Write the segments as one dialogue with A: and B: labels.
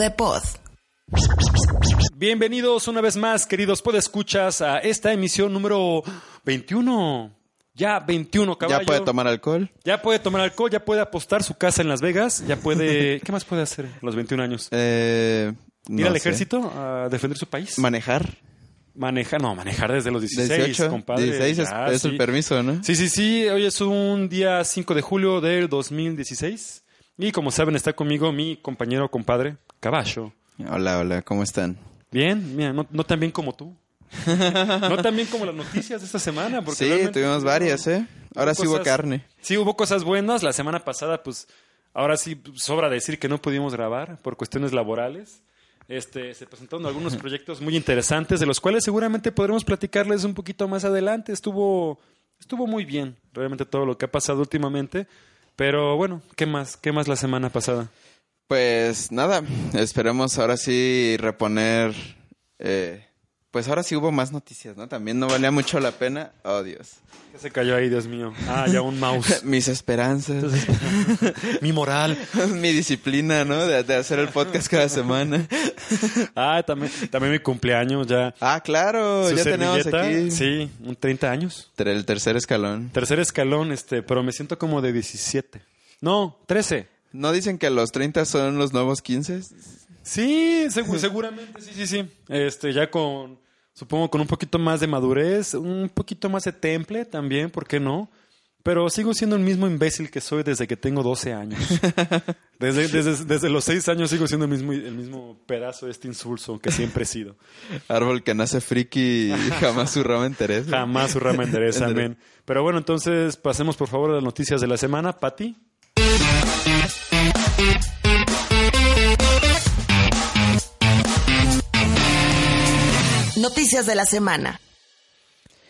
A: de Pod.
B: Bienvenidos una vez más, queridos podescuchas, a esta emisión número 21. Ya 21, caballo.
C: ¿Ya puede tomar alcohol?
B: Ya puede tomar alcohol, ya puede apostar su casa en Las Vegas, ya puede... ¿Qué más puede hacer a los 21 años?
C: Eh,
B: ¿Ir
C: no
B: al
C: sé.
B: ejército a defender su país?
C: ¿Manejar?
B: manejar, no, manejar desde los 16,
C: 18,
B: compadre.
C: 16 es,
B: Ya,
C: es
B: sí.
C: el permiso, ¿no?
B: Sí, sí, sí. Hoy es un día 5 de julio del 2016. Y como saben, está conmigo mi compañero, compadre, Caballo.
C: Hola, hola, ¿cómo están?
B: Bien, mira, no, no tan bien como tú. no tan bien como las noticias de esta semana. Porque
C: Sí, tuvimos varias, ¿eh? Ahora sí hubo carne.
B: Sí, hubo cosas buenas. La semana pasada, pues, ahora sí sobra decir que no pudimos grabar por cuestiones laborales. Este, se presentaron algunos proyectos muy interesantes, de los cuales seguramente podremos platicarles un poquito más adelante. Estuvo, estuvo muy bien, realmente todo lo que ha pasado últimamente. Pero bueno, ¿qué más? ¿Qué más la semana pasada?
C: Pues nada, esperemos ahora sí reponer. eh, pues ahora sí hubo más noticias, ¿no? También no valía mucho la pena. Oh, Dios.
B: ¿Qué se cayó ahí, Dios mío? Ah, ya un mouse.
C: Mis esperanzas.
B: Mi moral.
C: Mi disciplina, ¿no? De, de hacer el podcast cada semana.
B: Ah, también, también mi cumpleaños ya.
C: Ah, claro,
B: Su
C: ya tenemos aquí
B: Sí, un 30 años.
C: el tercer escalón.
B: Tercer escalón, este, pero me siento como de 17. No, 13.
C: ¿No dicen que los 30 son los nuevos 15?
B: Sí, segu- seguramente, sí, sí, sí. Este, ya con, supongo, con un poquito más de madurez, un poquito más de temple también, ¿por qué no? Pero sigo siendo el mismo imbécil que soy desde que tengo 12 años. Desde, desde, desde los 6 años sigo siendo el mismo, el mismo pedazo de este insulso que siempre he sido.
C: Árbol que nace friki y jamás su rama interesa.
B: Jamás su rama
C: Endere-
B: amén. Pero bueno, entonces pasemos por favor a las noticias de la semana. Pati.
A: Noticias de la semana.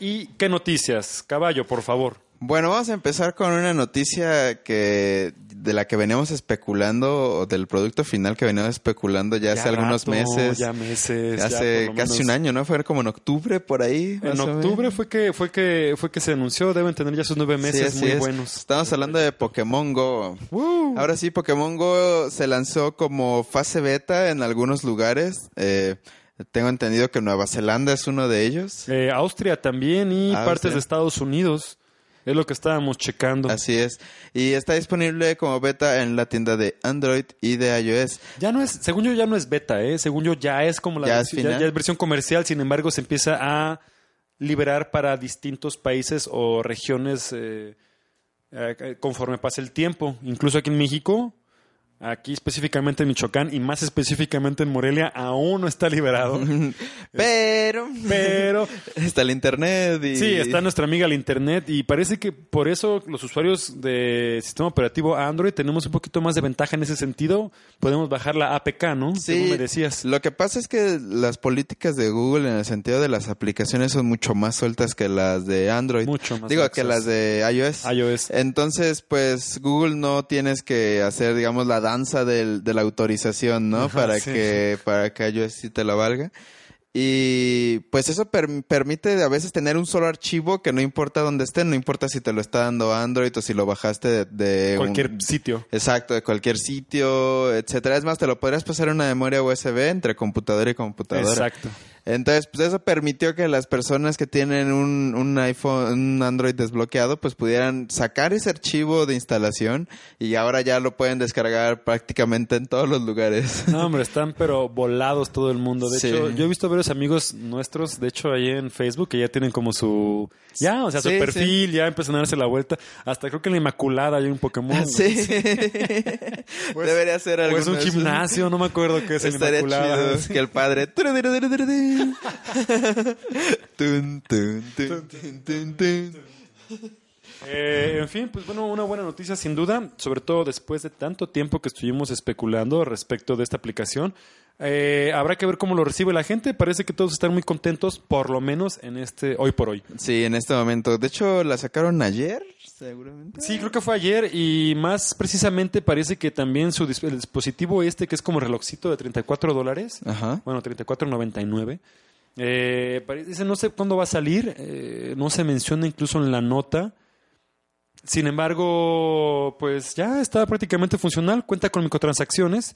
B: ¿Y qué noticias? Caballo, por favor.
C: Bueno, vamos a empezar con una noticia que de la que veníamos especulando, o del producto final que veníamos especulando ya, hace algunos meses.
B: Ya meses. ya
C: hace casi
B: menos.
C: un año, ¿no? Fue como en octubre, por ahí.
B: En octubre fue que, fue que fue que se anunció, deben tener ya sus nueve
C: Sí,
B: meses
C: así
B: muy
C: es.
B: buenos.
C: Estamos hablando de Pokémon Go.
B: ¡Woo!
C: Ahora sí, Pokémon Go se lanzó como fase beta en algunos lugares. Eh, tengo entendido que Nueva Zelanda es uno de ellos.
B: Eh, Austria también y
C: Austria.
B: partes de Estados Unidos. Es lo que estábamos checando.
C: Así es. Y está disponible como beta en la tienda de Android y de iOS.
B: Ya no es, según yo ya no es beta, ¿eh? Según yo ya es como la
C: Ya es
B: versión, ya,
C: final.
B: ya es versión comercial, sin embargo se empieza a liberar para distintos países o regiones eh, eh, conforme pase el tiempo. Incluso aquí en México, aquí específicamente en Michoacán y más específicamente en Morelia, aún no está liberado.
C: Pero,
B: Pero
C: está el internet y...
B: Sí, está nuestra amiga el Internet y parece que por eso los usuarios de sistema operativo Android tenemos un poquito más de ventaja en ese sentido. Podemos bajar la APK, ¿no?
C: Sí,
B: Según me decías.
C: Lo que pasa es que las políticas de Google en el sentido de las aplicaciones son mucho más sueltas que las de Android.
B: Mucho más
C: Digo, que las de iOS.
B: iOS.
C: Entonces, pues Google no tienes que hacer, digamos, la danza del- de la autorización, ¿no? Para
B: sí.
C: que para que iOS sí te la valga. Y pues eso per- permite a veces tener un solo archivo que no importa dónde esté, no importa si te lo está dando Android o si lo bajaste de, de un-
B: Cualquier sitio.
C: Exacto, de cualquier sitio, etcétera. Es más, te lo podrías pasar en una memoria USB entre computadora y computadora.
B: Exacto.
C: Entonces, pues eso permitió que las personas que tienen un, un iPhone, un Android desbloqueado, pues pudieran sacar ese archivo de instalación y ahora ya lo pueden descargar prácticamente en todos los lugares.
B: No, hombre, están pero volados todo el mundo. De
C: Sí.
B: hecho, yo he visto varios amigos nuestros, de hecho, ahí en Facebook, que ya tienen como su... Ya, o sea, su
C: Sí,
B: perfil, ya empiezan a darse la vuelta. Hasta creo que en la Inmaculada hay un Pokémon.
C: Sí. Debería ser algo.
B: O es un gimnasio, no me acuerdo qué es
C: Estaría
B: Inmaculada.
C: chido que el padre. Tun, tun, tun.
B: Eh, en fin, pues bueno, una buena noticia sin duda, sobre todo después de tanto tiempo que estuvimos especulando respecto de esta aplicación. Eh, habrá que ver cómo lo recibe la gente. Parece que todos están muy contentos, por lo menos en este hoy por hoy.
C: Sí, en este momento. De hecho, la sacaron ayer, seguramente.
B: Sí, creo que fue ayer y más precisamente parece que también su dis- el dispositivo este que es como relojcito de 34 dólares,
C: Ajá.
B: bueno, 34.99. Eh, pare- dice, no sé cuándo va a salir, eh, no se menciona incluso en la nota. Sin embargo, pues ya está prácticamente funcional, cuenta con microtransacciones.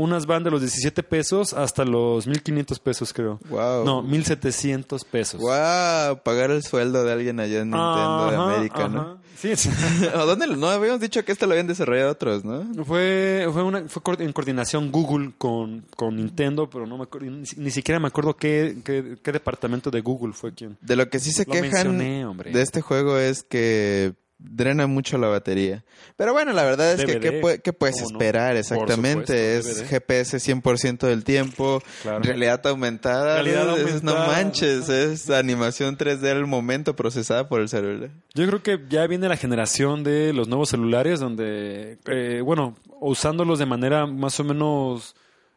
B: Unas van de los 17 pesos hasta los 1500 pesos, creo.
C: Wow.
B: No, 1700 pesos.
C: Wow, pagar el sueldo de alguien allá en Nintendo de
B: Ajá,
C: América, ¿no?
B: Sí, sí.
C: ¿O dónde? lo- No, habíamos dicho que esto lo habían desarrollado otros, ¿no?
B: Fue, fue, una, fue en coordinación Google con, con Nintendo, pero no me acuerdo, ni, ni siquiera me acuerdo qué, qué, qué departamento de Google fue quien.
C: De lo que sí se
B: Lo
C: quejan
B: mencioné, hombre.
C: de este juego es que drena mucho la batería. Pero bueno, la verdad es que ¿qué, qué puedes esperar exactamente?
B: supuesto,
C: es. GPS 100% del tiempo,
B: Claro.
C: realidad aumentada,
B: Realidad
C: es- es- no manches, es animación 3D al momento procesada por el celular.
B: Yo creo que ya viene la generación de los nuevos celulares donde, eh, bueno, usándolos de manera más o menos,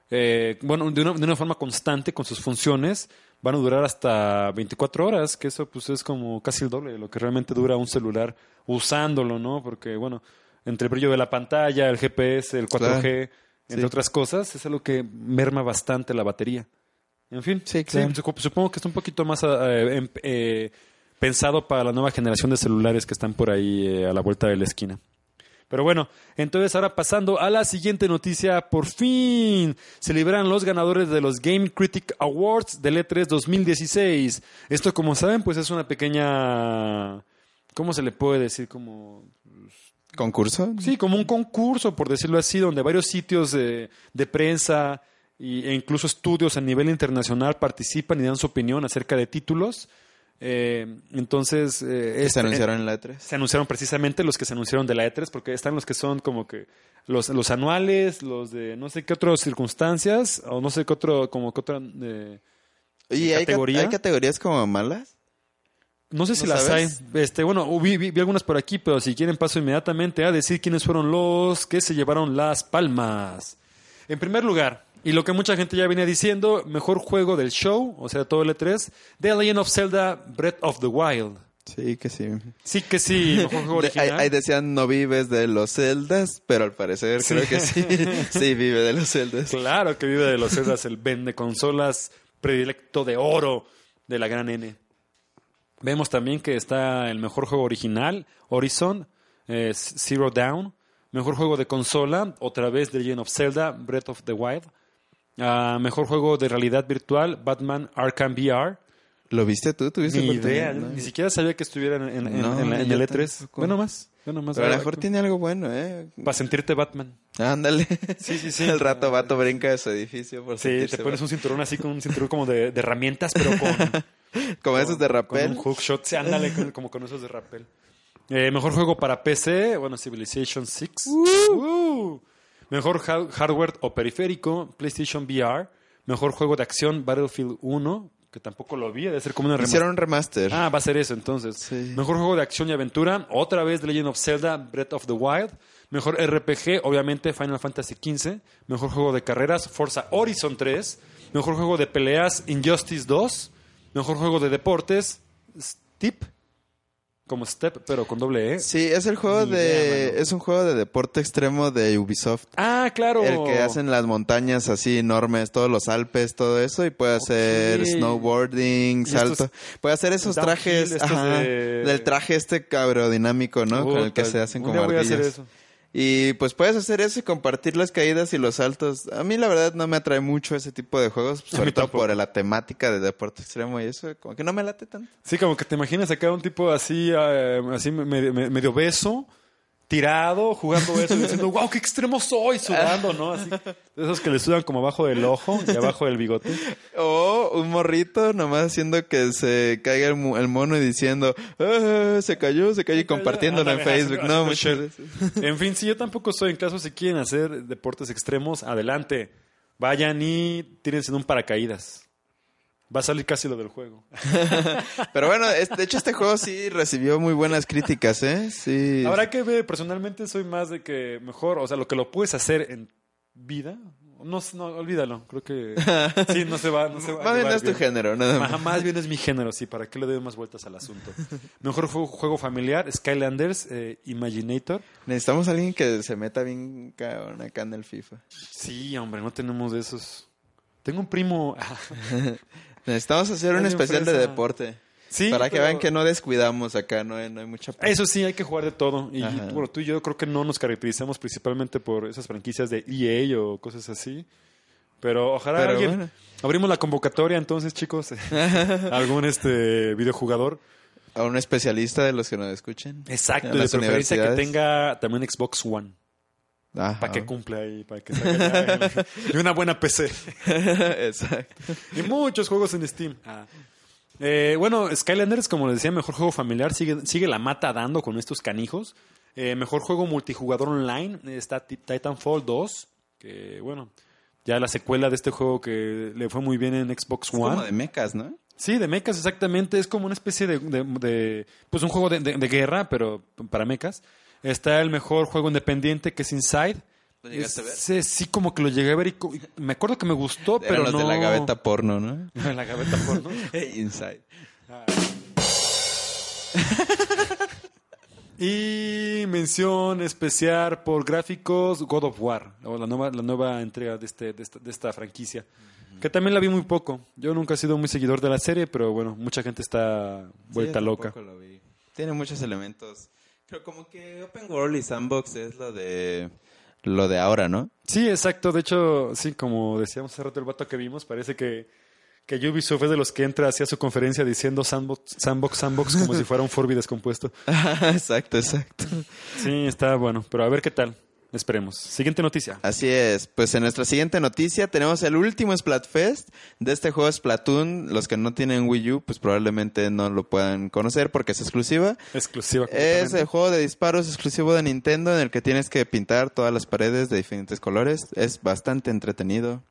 B: eh, bueno, de una, de una forma constante con sus funciones, van a durar hasta 24 horas, que eso pues es como casi el doble de lo que realmente dura un celular usándolo, ¿no? Porque, bueno, entre el brillo de la pantalla, el GPS, el 4G,
C: Claro.
B: entre
C: Sí.
B: otras cosas, es algo que merma bastante la batería. En fin,
C: Sí, claro.
B: supongo que está un poquito más eh, em- eh, pensado para la nueva generación de celulares que están por ahí eh, a la vuelta de la esquina. Pero bueno, entonces ahora pasando a la siguiente noticia, por fin se liberan los ganadores de los Game Critic Awards del E3 2016. Esto, como saben, pues es una pequeña... ¿Cómo se le puede decir? Como
C: ¿Concurso?
B: Sí, como un concurso, por decirlo así, donde varios sitios de, de prensa e incluso estudios a nivel internacional participan y dan su opinión acerca de títulos. Eh, entonces, eh,
C: Que
B: este-
C: se anunciaron en la E E3.
B: se anunciaron precisamente los que se anunciaron de la E3, porque están los que son como que los, los anuales, los de no sé qué otras circunstancias, o no sé qué otro, como que otra... eh,
C: ¿Y hay, ca-
B: categoría?
C: hay categorías como malas?
B: No sé si
C: ¿No
B: las
C: sabes?
B: hay. Este, bueno, vi, vi- vi algunas por aquí, pero si quieren paso inmediatamente a decir quiénes fueron los que se llevaron las palmas. En primer lugar, y lo que mucha gente ya venía diciendo, mejor juego del show, o sea, todo el E3, The Legend of Zelda Breath of the Wild.
C: Sí, que sí.
B: Sí que sí, mejor juego original.
C: ahí, ahí decían no vives de los celdas, pero al parecer
B: Sí.
C: creo que sí. sí, vive de los celdas.
B: Claro que vive de los Zeldas, el vende consolas predilecto de oro de la gran N. Vemos también que está el mejor juego original, Horizon, eh, Zero Down. Mejor juego de consola, otra vez The Legend of Zelda, Breath of the Wild. Ah, mejor juego de realidad virtual, Batman Arkham VR.
C: ¿Lo viste tú? ¿Tuviste
B: Ni idea,
C: ¿No?
B: ni siquiera sabía que estuviera en, en- en-
C: No,
B: en la- en
C: yo
B: el E3.
C: tampoco.
B: Bueno, más. Bueno, más.
C: Pero a lo mejor tiene algo bueno, ¿eh?
B: Para sentirte Batman.
C: Ándale.
B: Sí, sí, sí.
C: El rato vato brinca de su edificio por
B: Sí, te pones un cinturón así con un cinturón como de, de herramientas, pero con.
C: Como esos de
B: con
C: rappel.
B: un hookshot. Sí, ándale, con- como con esos de rappel. Eh, mejor juego para PC, bueno, Civilization 6. Uh. Mejor ha- hardware o periférico, PlayStation VR. Mejor juego de acción, Battlefield 1, que tampoco lo vi, debe ser como una remaster.
C: Hicieron un remaster.
B: Ah, va a ser eso entonces.
C: Sí.
B: Mejor juego de acción y aventura, otra vez The Legend of Zelda, Breath of the Wild. Mejor RPG, obviamente Final Fantasy XV. Mejor juego de carreras, Forza Horizon 3. Mejor juego de peleas, Injustice 2. Mejor juego de deportes, Steep. Como Step, pero con doble E.
C: Sí, es el juego
B: Ni
C: de...
B: idea,
C: es un juego de deporte extremo de Ubisoft.
B: Ah, claro.
C: El que hacen las montañas así enormes, todos los Alpes, todo eso, y puede hacer snowboarding, salto. Puede hacer esos trajes ajá,
B: de-
C: del traje este cabrodinámico, ¿no? Con el que se hacen como
B: voy a hacer eso.
C: Y pues puedes hacer eso y compartir las caídas y los saltos. A mí la verdad no me atrae mucho ese tipo de juegos, sobre todo por la temática de deporte extremo y eso, como que no me late tanto.
B: Sí, como que te imaginas acá un tipo así, eh, así medio, medio obeso, tirado, jugando eso y diciendo, wow, qué extremo soy, sudando, ¿no? Así, de esos que le sudan como abajo del ojo y abajo del bigote.
C: O un morrito nomás haciendo que se caiga el, mono y diciendo, "Ah, se cayó, se cayó y compartiéndolo en Facebook. No, muchas veces.
B: En fin, si yo tampoco soy, en caso si quieren hacer deportes extremos, adelante. Vayan y tírense en un paracaídas. Va a salir casi lo del juego.
C: Pero bueno, de hecho este juego sí recibió muy buenas críticas, ¿eh? Sí.
B: Habrá que ver, personalmente soy más de que mejor, o sea, lo que lo puedes hacer en vida, no, no olvídalo, creo que sí, no se va, no se va
C: Más bien no es tu género, nada más.
B: Más bien es mi género, sí, para que le dé más vueltas al asunto. Mejor juego, juego familiar, Skylanders, eh, Imaginator.
C: Necesitamos a alguien que se meta bien cabrón acá en el FIFA.
B: Sí, hombre, no tenemos de esos. Tengo un primo.
C: Necesitamos hacer un especial de deporte.
B: sí,
C: para que
B: pero-
C: vean que no descuidamos acá, no hay, no hay mucha...
B: Eso sí, hay que jugar de todo. Y
C: Ajá.
B: bueno, tú y yo creo que no nos caracterizamos principalmente por esas franquicias de EA o cosas así. Pero ojalá
C: Pero
B: alguien.
C: bueno.
B: Abrimos la convocatoria entonces, chicos. Algún este videojugador.
C: A un especialista de los que nos escuchen.
B: Exacto, de preferencia que tenga también Xbox One.
C: Ajá.
B: Para que cumpla ahí, para que salga y una buena PC.
C: Exacto.
B: Y muchos juegos en Steam. Eh, bueno, Skylanders, como les decía, mejor juego familiar. Sigue, sigue la mata dando con estos canijos. Eh, mejor juego multijugador online. Está Ti- Titanfall 2. Que bueno, ya la secuela de este juego que le fue muy bien en Xbox
C: Es
B: One.
C: como de mechas, ¿no?
B: Sí, de mechas, exactamente. Es como una especie de. de- de- pues un juego de, de- de guerra, pero para mechas. Está el mejor juego independiente que es Inside.
C: ¿Lo llegaste a ver?
B: Sí, como que lo llegué a ver y, y me acuerdo que me gustó,
C: Eran
B: pero
C: los
B: no.
C: de la gaveta porno, ¿no?
B: la gaveta porno.
C: Inside.
B: Y mención especial por gráficos God of War, o la nueva, la nueva entrega de, este, de, esta, de esta franquicia. Que también la vi muy poco. Yo nunca he sido muy seguidor de la serie, pero bueno, mucha gente está vuelta
C: Sí,
B: loca.
C: lo vi. Tiene muchos elementos. Creo como que Open World y Sandbox es lo de lo de ahora, ¿no?
B: Sí, exacto. De hecho, sí, como decíamos hace rato el vato que vimos, parece que, que Ubisoft es de los que entra hacia su conferencia diciendo sandbox, sandbox, sandbox, como si fuera un Furby descompuesto.
C: exacto, exacto.
B: Sí, está bueno, pero a ver qué tal. Esperemos. Siguiente noticia.
C: Así es. Pues en nuestra siguiente noticia tenemos el último Splatfest de este juego Splatoon. Los que no tienen Wii U, pues probablemente no lo puedan conocer porque es exclusiva.
B: Exclusiva.
C: Es el juego de disparos exclusivo de Nintendo en el que tienes que pintar todas las paredes de diferentes colores. Es bastante entretenido.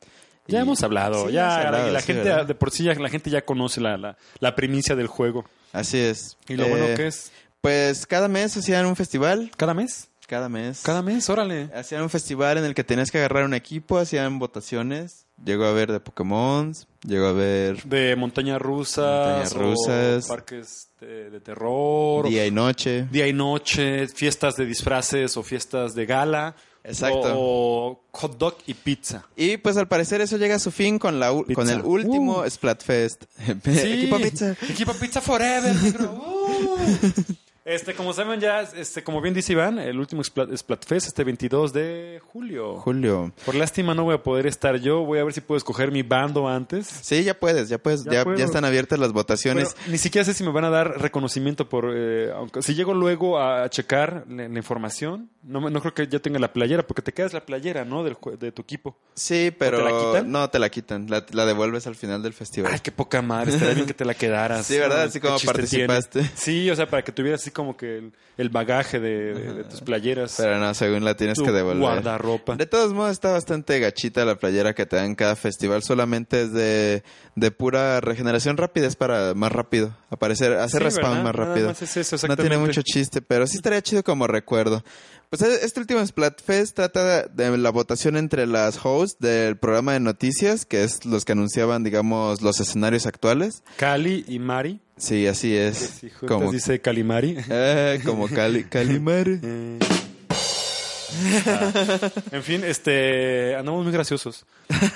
B: Ya
C: Y-
B: hemos hablado,
C: Sí,
B: ya
C: hemos hablado,
B: y la
C: sí,
B: gente
C: ¿verdad?
B: de por sí ya, la gente ya conoce la, la, la primicia del juego.
C: Así es.
B: Y lo
C: Eh,
B: bueno que es
C: Pues cada mes hacían un festival.
B: cada mes,
C: Cada mes.
B: cada mes, órale.
C: Hacían un festival en el que tenías que agarrar un equipo, hacían votaciones. Llegó a ver de Pokémon, llegó a ver
B: De montañas rusas,
C: Montañas rusas.
B: o parques de, de terror,
C: día y noche.
B: día y noche, fiestas de disfraces o fiestas de gala.
C: Exacto.
B: O, o hot dog y pizza.
C: Y pues al parecer eso llega a su fin con, la,
B: Pizza.
C: con el último
B: Uh.
C: Splatfest.
B: Sí.
C: equipo pizza.
B: Equipo pizza forever, negro. Uh. Este, como saben ya, este, como bien dice Iván, el último Splat- Splatfest este 22 de julio.
C: Julio.
B: Por lástima no voy a poder estar yo. Voy a ver si puedo escoger mi bando antes.
C: Sí, ya puedes, ya puedes,
B: Ya
C: ya, están abiertas las votaciones.
B: Pero ni siquiera sé si me van a dar reconocimiento por... eh, aunque si llego luego a checar la, la información, no, me- no creo que ya tenga la playera, porque te quedas la playera, ¿no? Del, de tu equipo.
C: Sí, pero
B: te la quitan?
C: no te la quitan, la, la devuelves al final del festival.
B: Ay, qué poca madre. Estaría bien que te la quedaras.
C: Sí, ¿verdad? Así como participaste.
B: tiene. Sí, o sea, para que tuvieras así como que el, el bagaje de, de- de tus playeras.
C: Pero no, según la tienes
B: tu
C: que devolver.
B: guardarropa.
C: De todos modos, está bastante gachita la playera que te dan en cada festival. Solamente es de, de pura regeneración rápida, es para más rápido. Aparecer, hacer
B: Sí,
C: respawn
B: ¿verdad?
C: más rápido.
B: más es eso,
C: no tiene mucho chiste, pero sí estaría chido como recuerdo. Pues eh, este último Splatfest trata de la votación entre las hosts del programa de noticias, que es los que anunciaban, digamos, los escenarios actuales.
B: Cali y Mari.
C: Sí, así es.
B: Si juntas
C: como,
B: dice Calimari.
C: eh, como Cali, Calimar.
B: Eh. Ah, en fin, este, andamos muy graciosos.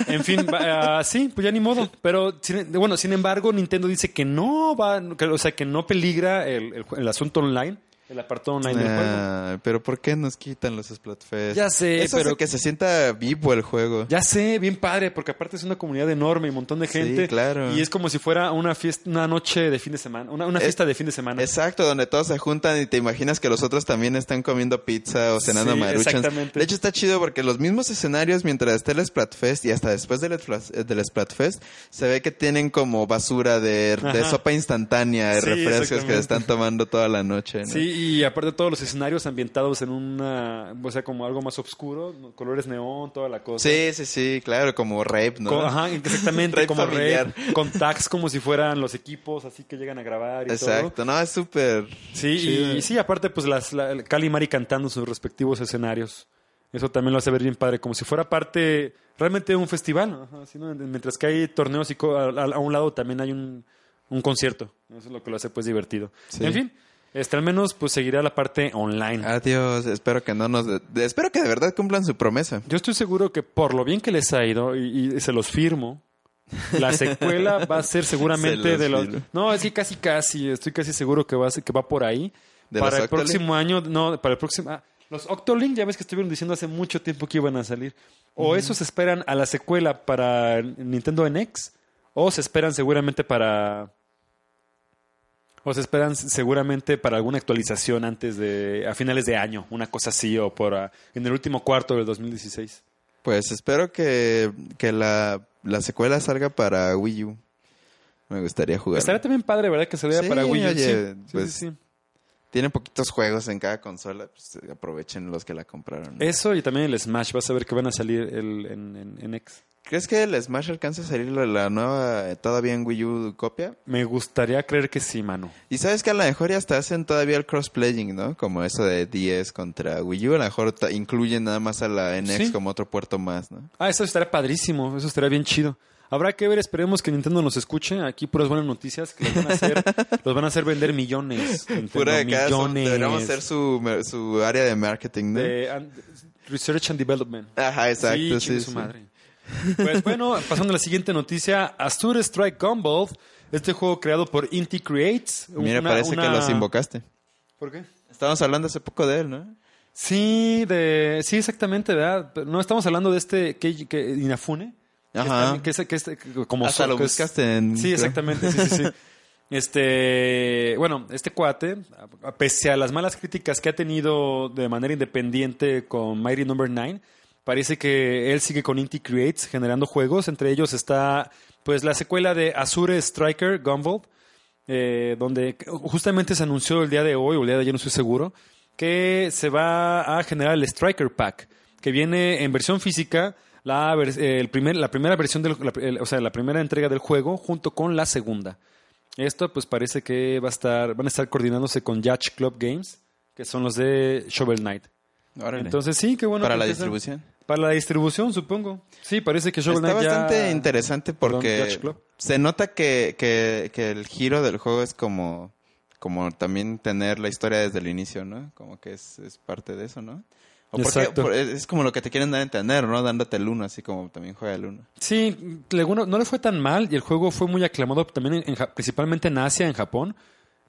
B: En fin, ah, sí, pues ya ni modo. Pero, sin- bueno, sin embargo, Nintendo dice que no va, que- o sea, que no peligra el, el- el asunto online. El apartado online del juego.
C: Ah, pero ¿por qué nos quitan los Splatfest?
B: Ya sé,
C: Eso
B: pero-
C: hace que se sienta vivo el juego.
B: Ya sé, bien padre, porque aparte es una comunidad enorme y un montón de
C: Sí,
B: gente.
C: claro.
B: Y es como si fuera una fiesta, una noche de fin de semana, una, una
C: Es-
B: fiesta de fin de semana.
C: Exacto, donde todos se juntan y te imaginas que los otros también están comiendo pizza o cenando
B: Sí,
C: maruchans.
B: exactamente.
C: De hecho, está chido porque los mismos escenarios, mientras está el Splatfest y hasta después del, del Splatfest, se ve que tienen como basura de, de sopa instantánea, de
B: Sí,
C: refrescos que están tomando toda la noche. ¿no?
B: Sí, y aparte todos los escenarios ambientados en una, o sea, como algo más oscuro, colores neón, toda la cosa.
C: sí, sí, sí, claro, como rape, ¿no?
B: Ajá, exactamente,
C: Rape
B: como
C: familiar.
B: red, con tags como si fueran los equipos, así que llegan a grabar y todo.
C: Exacto, no, es súper...
B: Sí,
C: chido.
B: y sí, aparte, pues las la, Cali y Mari cantando sus respectivos escenarios. Eso también lo hace ver bien padre, como si fuera parte realmente de un festival. Ajá. Mientras que hay torneos y co- a, a- a un lado también hay un, un concierto. Eso es lo que lo hace pues divertido.
C: Sí.
B: En fin, este, al menos pues seguirá la parte online.
C: Adiós, espero que no nos... espero que de verdad cumplan su promesa.
B: Yo estoy seguro que por lo bien que les ha ido, y, y se los firmo, la secuela va a ser seguramente
C: Se los
B: de los...
C: firmo.
B: No, es que casi, casi, estoy casi seguro que va, a ser- que va por ahí.
C: ¿De
B: para el próximo año, no, para el próximo... ah, los Octolink ya ves que estuvieron diciendo hace mucho tiempo que iban a salir. O esos esperan a la secuela para Nintendo NX, o se esperan seguramente para... O se esperan seguramente para alguna actualización antes de... a finales de año, una cosa así, o por ah, en el último cuarto del 2016.
C: Pues espero que, que la, la secuela salga para Wii U. Me gustaría jugar.
B: Estaría también padre, ¿verdad? Que saliera
C: Sí,
B: para Wii U.
C: oye,
B: sí, sí,
C: pues,
B: sí, sí.
C: Tienen poquitos juegos en cada consola. Pues aprovechen los que la compraron. ¿no?
B: Eso y también el Smash. Vas a ver que van a salir el, en, en, en X.
C: ¿Crees que el Smash alcance a salir la, nueva eh, todavía en Wii U copia?
B: Me gustaría creer que sí, mano.
C: Y sabes que a lo mejor ya hasta hacen todavía el crossplaying, ¿no? Como eso de 10 contra Wii U. A lo mejor incluyen nada más a la NX
B: Sí.
C: como otro puerto más, ¿no?
B: Ah, eso estaría padrísimo. Eso estaría bien chido. Habrá que ver, esperemos que Nintendo nos escuche. Aquí puras buenas noticias que los van a hacer, los van a hacer vender millones. Nintendo,
C: Pura de son-
B: millones.
C: Deberíamos ser su, su área de marketing, ¿no?
B: de and- Research and Development.
C: Ajá, exacto,
B: Sí,
C: sí,
B: su
C: sí.
B: madre. Pues bueno, pasando a la siguiente noticia. Azure Strike Gumball. Este juego creado por Inti Creates.
C: Mira,
B: Una-
C: parece
B: una-
C: que los invocaste.
B: ¿Por qué?
C: Estábamos hablando hace poco de él, ¿no?
B: Sí, de, sí, exactamente, ¿verdad? Pero No estamos hablando de este que, que Inafune.
C: Ajá.
B: Que es, que es- que como
C: Hasta
B: so-
C: lo buscaste en...
B: Sí, exactamente, sí, sí, sí. Este, bueno, este cuate, pese a las malas críticas que ha tenido de manera independiente con Mighty Number 9, parece que él sigue con Inti Creates generando juegos. Entre ellos está, pues, la secuela de Azure Striker Gumball, eh, donde justamente se anunció el día de hoy, o el día de ayer, no estoy seguro, que se va a generar el Striker Pack, que viene en versión física, la, eh, el primer, la primera versión, del, la- el- o sea, la primera entrega del juego, junto con la segunda. Esto, pues, parece que va a estar, van a estar coordinándose con Yacht Club Games, que son los de Shovel Knight.
C: Órale.
B: Entonces, sí, qué bueno.
C: Para
B: que
C: la distribución.
B: Para la distribución, supongo. Sí, parece que Shovel
C: Está
B: Knight ya-
C: bastante interesante porque se nota que, que, que el giro del juego es como, como también tener la historia desde el inicio, ¿no? Como que es, es parte de eso, ¿no? O porque-
B: Exacto.
C: por- es como lo que te quieren dar a entender, ¿no? Dándote el uno, así como también juega el uno.
B: Sí, le- bueno, no le fue tan mal y el juego fue muy aclamado también, en, principalmente en Asia, en Japón.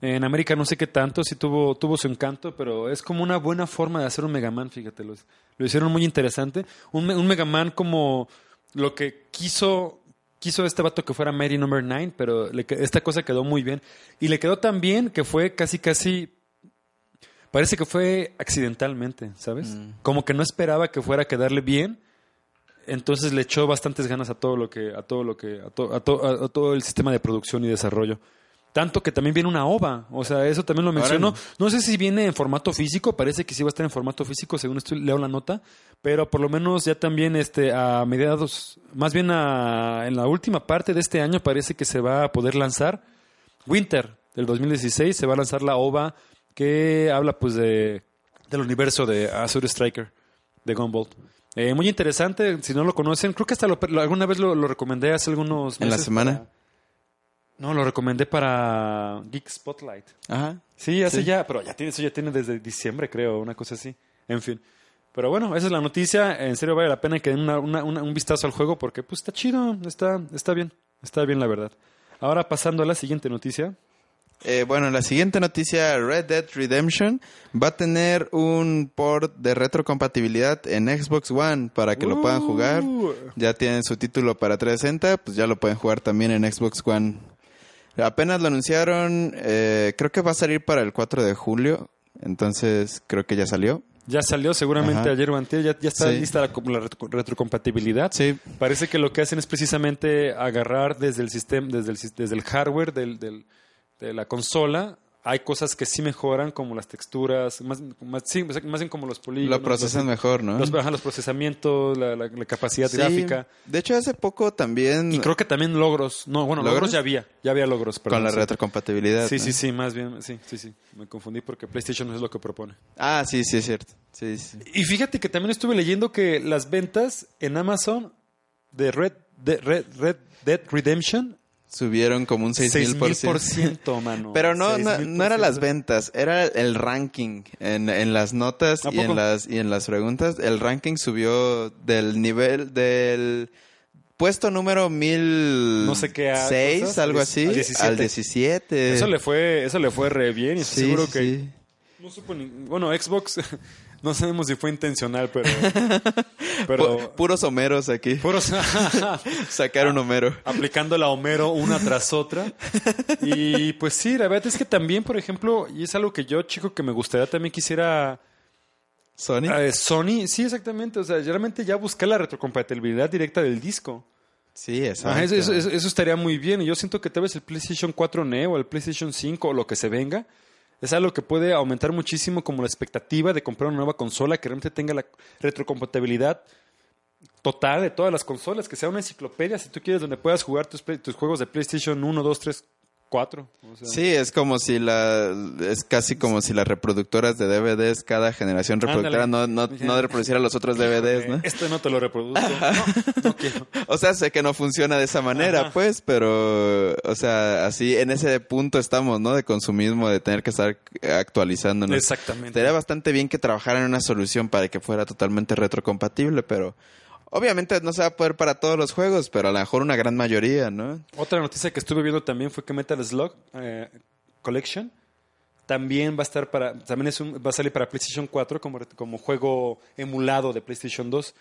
B: En América no sé qué tanto, sí tuvo, tuvo su encanto, pero es como una buena forma de hacer un Mega Man, fíjate, los- lo hicieron muy interesante. Un, un Mega Man como lo que quiso quiso este vato que fuera Mary Number 9, pero le esta cosa quedó muy bien. Y le quedó tan bien que fue casi, casi... Parece que fue accidentalmente, ¿sabes? Como que no esperaba que fuera a quedarle bien entonces le echó bastantes ganas a todo lo que a todo lo que a, to- a to- a- a todo el sistema de producción y desarrollo tanto que también viene una ova o sea eso también lo mencionó
C: Órale.
B: no sé si viene en formato físico parece que sí va a estar en formato físico según estoy leo la nota pero por lo menos ya también este a mediados más bien a- en la última parte de este año parece que se va a poder lanzar Winter del 2016 se va a lanzar la ova que habla pues de del universo de Azure Striker de Gumball. Eh, muy interesante, si no lo conocen, creo que hasta lo- alguna vez lo, lo recomendé hace algunos
C: ¿En la
B: meses
C: semana?
B: para- No, lo recomendé para Geek Spotlight.
C: Ajá.
B: Sí, hace
C: Sí.
B: ya, pero ya tiene, eso ya tiene desde diciembre, creo, una cosa así. En fin. Pero bueno, esa es la noticia. En serio vale la pena que den una- una- una- un vistazo al juego porque pues está chido, está, está bien, está bien la verdad. Ahora pasando a la siguiente noticia.
C: Eh, bueno, la siguiente noticia, Red Dead Redemption va a tener un port de retrocompatibilidad en Xbox One para que lo puedan jugar.
B: Uh.
C: Ya tienen su título para 360, pues ya lo pueden jugar también en Xbox One. Apenas lo anunciaron, eh, creo que va a salir para el 4 de julio, entonces creo que ya salió.
B: Ya salió seguramente
C: Ajá.
B: ayer o antier, ya, ya está
C: Sí.
B: lista la, co- la retro- retrocompatibilidad.
C: Sí.
B: Parece que lo que hacen es precisamente agarrar desde el sistema, desde el, desde el hardware del, del- de la consola. Hay cosas que sí mejoran, como las texturas, más, más, sí, más bien como los polígonos.
C: Lo procesan
B: los,
C: mejor, ¿no?
B: Los, ajá, los procesamientos, la, la- la capacidad
C: Sí.
B: gráfica.
C: De hecho, hace poco también
B: Y creo que también logros. No, bueno, logros,
C: ¿Logros?
B: ya había. Ya había logros.
C: con la
B: sí.
C: retrocompatibilidad.
B: Sí,
C: ¿no?
B: sí, sí, más bien. Sí, sí, sí. Me confundí porque PlayStation no es lo que propone.
C: Ah, sí, sí, es cierto. Sí, sí.
B: Y fíjate que también estuve leyendo que las ventas en Amazon de Red, de Red, Red Dead Redemption
C: Subieron como un 6000%.
B: 6000%, mano.
C: Pero no, no,
B: 6000%.
C: no era las ventas, era el ranking en, en las notas
B: ¿A
C: y en las, y en las preguntas. El ranking subió del nivel del puesto número mil
B: No sé qué a-
C: seis,
B: cosas,
C: algo
B: al
C: así,
B: 17.
C: al 17.
B: Eso le fue, eso le fue re bien y
C: Sí,
B: seguro
C: sí,
B: que no supo ni- bueno, Xbox no sabemos si fue intencional, pero pero
C: Pu- puros homeros aquí.
B: puros
C: Sacaron homero.
B: aplicando la Homero una tras otra. Y pues sí, la verdad es que también, por ejemplo, y es algo que yo, chico, que me gustaría también quisiera
C: Sony.
B: Eh, Sony, sí, exactamente. O sea, realmente ya buscar la retrocompatibilidad directa del disco.
C: sí, exacto.
B: Ajá, eso- eso- eso estaría muy bien. Y yo siento que tal vez el PlayStation 4 Neo, el PlayStation 5 o lo que se venga, es algo que puede aumentar muchísimo como la expectativa de comprar una nueva consola que realmente tenga la retrocompatibilidad total de todas las consolas, que sea una enciclopedia, si tú quieres, donde puedas jugar tus, juegos de PlayStation 1, 2, 3, 4. O sea,
C: Sí, es como si la es casi como si las reproductoras de DVDs cada generación reproductora no, no, no reproduciera los otros DVDs, ¿no?
B: Este no te lo reproduzco. No, no quiero.
C: O sea, sé que no funciona de esa manera,
B: Ajá.
C: pues, pero, o sea, así en ese punto estamos, ¿no? De consumismo, de tener que estar actualizándonos.
B: Exactamente.
C: Estaría bastante bien que trabajaran en una solución para que fuera totalmente retrocompatible, pero obviamente no se va a poder para todos los juegos, pero a lo mejor una gran mayoría, ¿no?
B: Otra noticia que estuve viendo también fue que Metal Slug eh, Collection también va a estar para también es un, va a salir para PlayStation 4 como, como juego emulado de PlayStation 2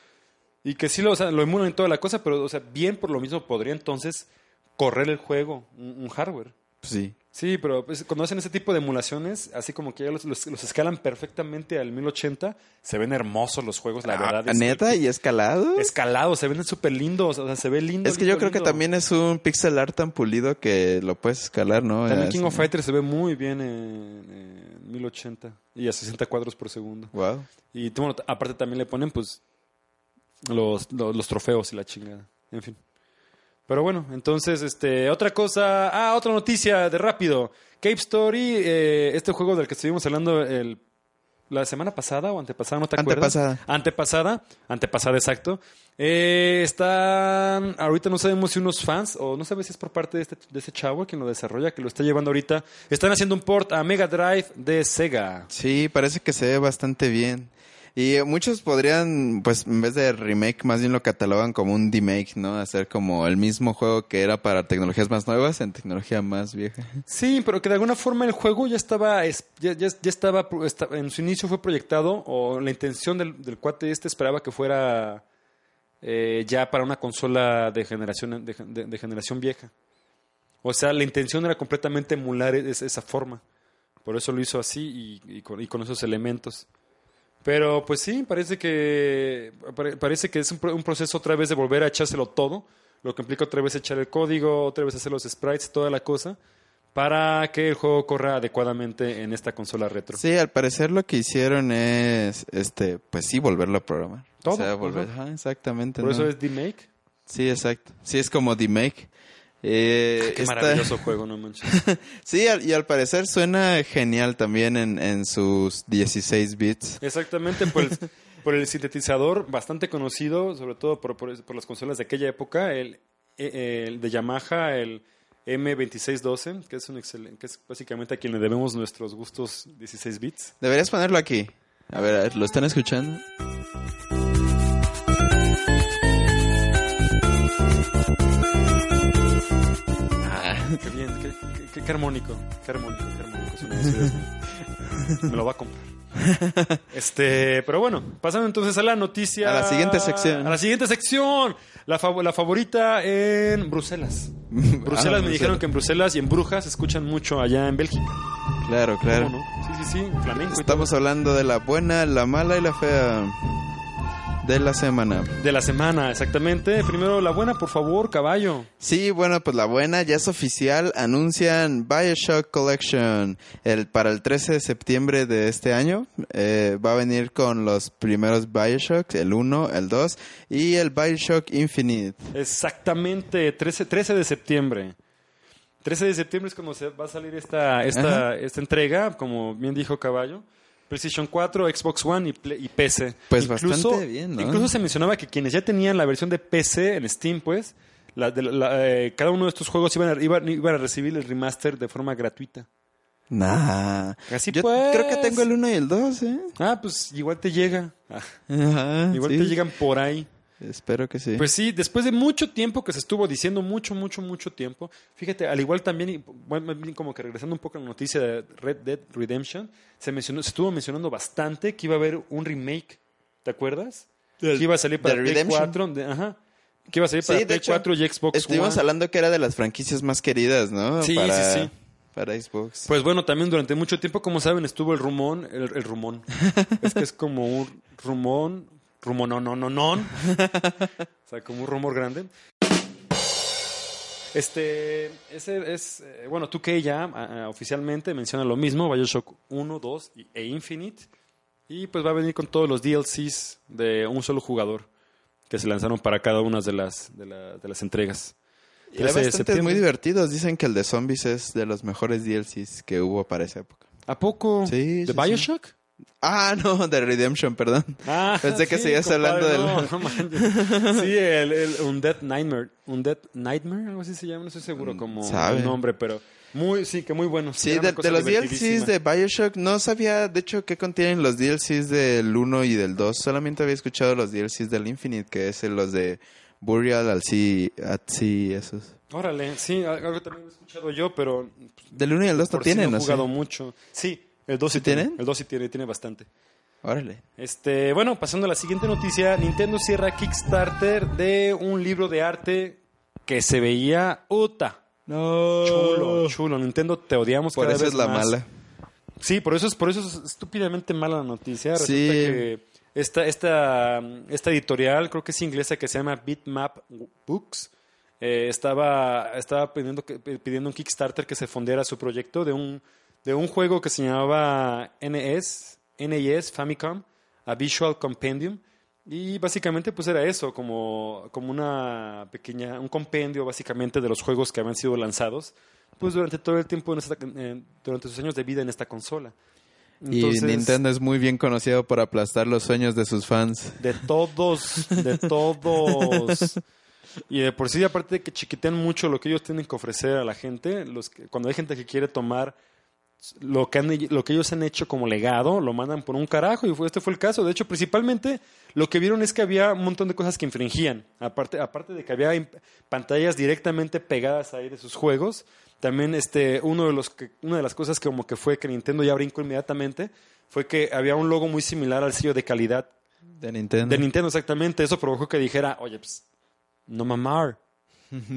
B: y que sí lo, o sea, lo emulan en toda la cosa, pero o sea, bien por lo mismo podría entonces correr el juego, un, un hardware.
C: Pues sí.
B: Sí, pero pues, cuando hacen ese tipo de emulaciones, así como que ya los, los- los escalan perfectamente al 1080, se ven hermosos los juegos, la verdad.
C: Ah,
B: es-
C: ¿Neta? ¿Y escalado?
B: Escalados, se ven súper lindos, o sea, se ve lindo.
C: Es que
B: lindo,
C: yo creo que también es un pixel art tan pulido que lo puedes escalar, ¿no?
B: También. King of Fighters se ve muy bien en, en 1080 y a 60 cuadros por segundo.
C: Wow.
B: Y bueno, aparte también le ponen pues los, los, los trofeos y la chingada. En fin. Pero bueno, entonces, este, otra cosa. Ah, otra noticia de rápido. Cape Story, eh, este juego del que estuvimos hablando el, la semana pasada o antepasada, ¿no te acuerdas?
C: Antepasada.
B: Antepasada. Antepasada, exacto. Eh, están, ahorita no sabemos si unos fans, o no sabes si es por parte de este, de este chavo quien lo desarrolla, que lo está llevando ahorita. Están haciendo un port a Mega Drive de Sega.
C: Sí, parece que se ve bastante bien. Y muchos podrían, pues en vez de remake, más bien lo catalogan como un demake, ¿no? Hacer como el mismo juego que era para tecnologías más nuevas en tecnología más vieja.
B: Sí, pero que de alguna forma el juego ya estaba, es- ya, estaba, en su inicio fue proyectado, o la intención del, cuate este esperaba que fuera eh, ya para una consola de generación, de, generación vieja. O sea, la intención era completamente emular es- esa forma. Por eso lo hizo así y, y con, y con esos elementos. Pero pues sí, parece que pare- parece que es un, un proceso otra vez de volver a echárselo todo, lo que implica otra vez echar el código, otra vez hacer los sprites, toda la cosa, para que el juego corra adecuadamente en esta consola retro.
C: Sí, al parecer lo que hicieron es, este, pues sí, volverlo a programar.
B: Todo,
C: O sea, volver,
B: ajá.
C: exactamente.
B: Por
C: ¿no?
B: eso es D-Make.
C: Sí, exacto. Sí, es como demake. Eh,
B: Qué
C: está-
B: maravilloso juego, no manches.
C: Sí, y al parecer suena genial también en, en sus 16 bits.
B: Exactamente, por el, por el sintetizador bastante conocido, sobre todo por, por- por las consolas de aquella época, el, eh, el de Yamaha, el M2612, que es, un excelen- que es básicamente a quien le debemos nuestros gustos 16 bits.
C: Deberías ponerlo aquí. A ver, a ver, ¿lo están escuchando?
B: Qué bien, qué, qué- qué- qué armónico, qué armónico, qué armónico. suena. Me lo va a comprar. Este, pero bueno, pasando entonces a la noticia.
C: A la siguiente sección.
B: A la siguiente sección. La, fav- la favorita en Bruselas. Bruselas me
C: Ah,
B: dijeron que en Bruselas y en Brujas se escuchan mucho allá en Bélgica.
C: Claro, claro.
B: ¿Cómo no? Sí, sí, sí, flamenco.
C: Estamos hablando de la buena, la mala y la fea de la semana.
B: De la semana, exactamente. Primero la buena, por favor, caballo.
C: Sí, bueno, pues la buena ya es oficial. Anuncian Bioshock Collection el, para el 13 de septiembre de este año. Eh, va a venir con los primeros Bioshocks, el 1, el 2 y el Bioshock Infinite.
B: Exactamente, 13, 13 de septiembre. 13 de septiembre es cuando se va a salir esta, esta, esta entrega, como bien dijo Caballo. PlayStation 4, Xbox One y, Play- y PC.
C: Pues bastante bien, ¿no?
B: Incluso se mencionaba que quienes ya tenían la versión de PC en Steam, pues, la- de la- la- eh, cada uno de estos juegos iban a, iban, iban a recibir el remaster de forma gratuita.
C: Nah.
B: Así
C: Yo
B: pues.
C: creo que tengo el 1 y el 2, ¿eh?
B: Ah, pues igual te llega. Ah,
C: Ajá,
B: igual
C: sí.
B: te llegan por ahí.
C: Espero que sí.
B: Pues sí, después de mucho tiempo que se estuvo diciendo, mucho, mucho, mucho tiempo, fíjate, al igual también, y, bueno, como que regresando un poco a la noticia de Red Dead Redemption, se, mencionó, se estuvo mencionando bastante que iba a haber un remake, ¿te acuerdas? Que iba a salir para Play
C: Redemption.
B: 4, de- ajá, que iba a salir para
C: Sí,
B: Play
C: hecho,
B: 4 y Xbox
C: Estuvimos
B: One.
C: hablando que era de las franquicias más queridas, ¿no?
B: Sí,
C: para,
B: sí, sí.
C: Para Xbox.
B: Pues bueno, también durante mucho tiempo, como saben, estuvo el rumón, el, el rumón. es que es como un rumón, rumón, no, no, no, no. o sea, como un rumor grande. Este, ese es, eh, bueno, 2K ya ah, ah, oficialmente menciona lo mismo, Bioshock 1, 2 y- e Infinite. Y pues va a venir con todos los DLCs de un solo jugador que se lanzaron para cada una de las, de, la- de las entregas.
C: Y
B: 13
C: hay muy divertidos. Dicen que el de zombies es de los mejores DLCs que hubo para esa época.
B: ¿A poco?
C: Sí,
B: ¿De
C: sí, sí. Ah, no, de Redemption, perdón.
B: Ah,
C: Pensé que
B: sí,
C: seguías
B: compadre,
C: hablando del-
B: no, no. Sí, el, el Undead Nightmare. Undead Nightmare, algo así se llama, no estoy seguro como
C: Mm, sabe.
B: el nombre, pero muy, sí, que muy buenos.
C: Sí, de, de los. DLCs de Bioshock no sabía, de hecho, qué contienen los DLCs del 1 y del 2. Solamente había escuchado los DLCs del Infinite, que es los de Burial, al Sea, esos.
B: Órale, sí, algo también he escuchado yo, pero
C: Del 1 y el 2 no
B: por sí
C: tienen,
B: no he jugado
C: Sí.
B: mucho. Sí, el 2 sí,
C: ¿Sí
B: tiene.
C: tienen?
B: El 2 sí tiene, tiene bastante.
C: Órale.
B: Este, bueno, pasando a la siguiente noticia, Nintendo cierra Kickstarter de un libro de arte que se veía uta.
C: No.
B: Chulo, chulo. Nintendo te odiamos
C: Por
B: cada
C: eso
B: vez
C: es la
B: más.
C: mala.
B: Sí, por eso es, por eso es estúpidamente mala la noticia. Resulta
C: Sí.
B: que esta, esta, esta editorial, creo que es inglesa, que se llama Bitmap Books, eh, estaba, estaba pidiendo, pidiendo un Kickstarter que se fondeara su proyecto de un, de un juego que se llamaba NES, NES Famicom, a Visual Compendium. Y básicamente pues era eso, como, como una pequeña, un compendio básicamente de los juegos que habían sido lanzados pues durante todo el tiempo, esta- eh, durante sus años de vida en esta consola. Entonces,
C: y Nintendo es muy bien conocido por aplastar los sueños de sus fans.
B: De todos, de todos. Y de por sí, aparte de que chiquitean mucho lo que ellos tienen que ofrecer a la gente, los que- cuando hay gente que quiere tomar lo que, han, lo que ellos han hecho como legado, lo mandan por un carajo, y fue, este fue el caso. De hecho, principalmente lo que vieron es que había un montón de cosas que infringían. Aparte, aparte de que había pantallas directamente pegadas ahí de sus juegos, también este, uno de los que, una de las cosas que como que fue que Nintendo ya brincó inmediatamente fue que había un logo muy similar al sello de calidad
C: De Nintendo.
B: de Nintendo, exactamente. Eso provocó que dijera, oye, pues, no mamar.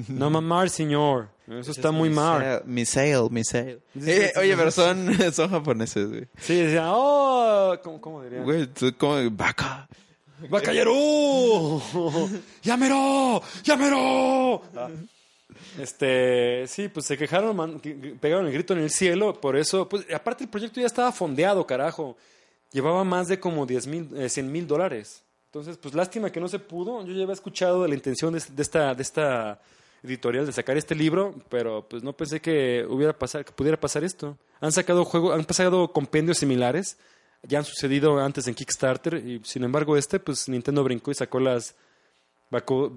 B: No mamar, señor. Eso está muy mal.
C: Misael, Misael. Eh, oye, pero son, son japoneses, güey.
B: Sí, decía, oh, ¿cómo, cómo diría?
C: Güey, tú como vaca.
B: ¡Bacallero! ¡Llámero! ¡Llámero! Ah. Este, sí, pues se quejaron, man- pegaron el grito en el cielo, por eso, pues, aparte el proyecto ya estaba fondeado, carajo. Llevaba más de como 10 mil, eh, 100 mil dólares. Entonces, pues lástima que no se pudo. Yo ya había escuchado la intención de, esta, de esta editorial de sacar este libro, pero pues no pensé que hubiera pasar, que pudiera pasar esto. Han sacado juegos, han pasado compendios similares, ya han sucedido antes en Kickstarter, y sin embargo este, pues Nintendo brincó y sacó las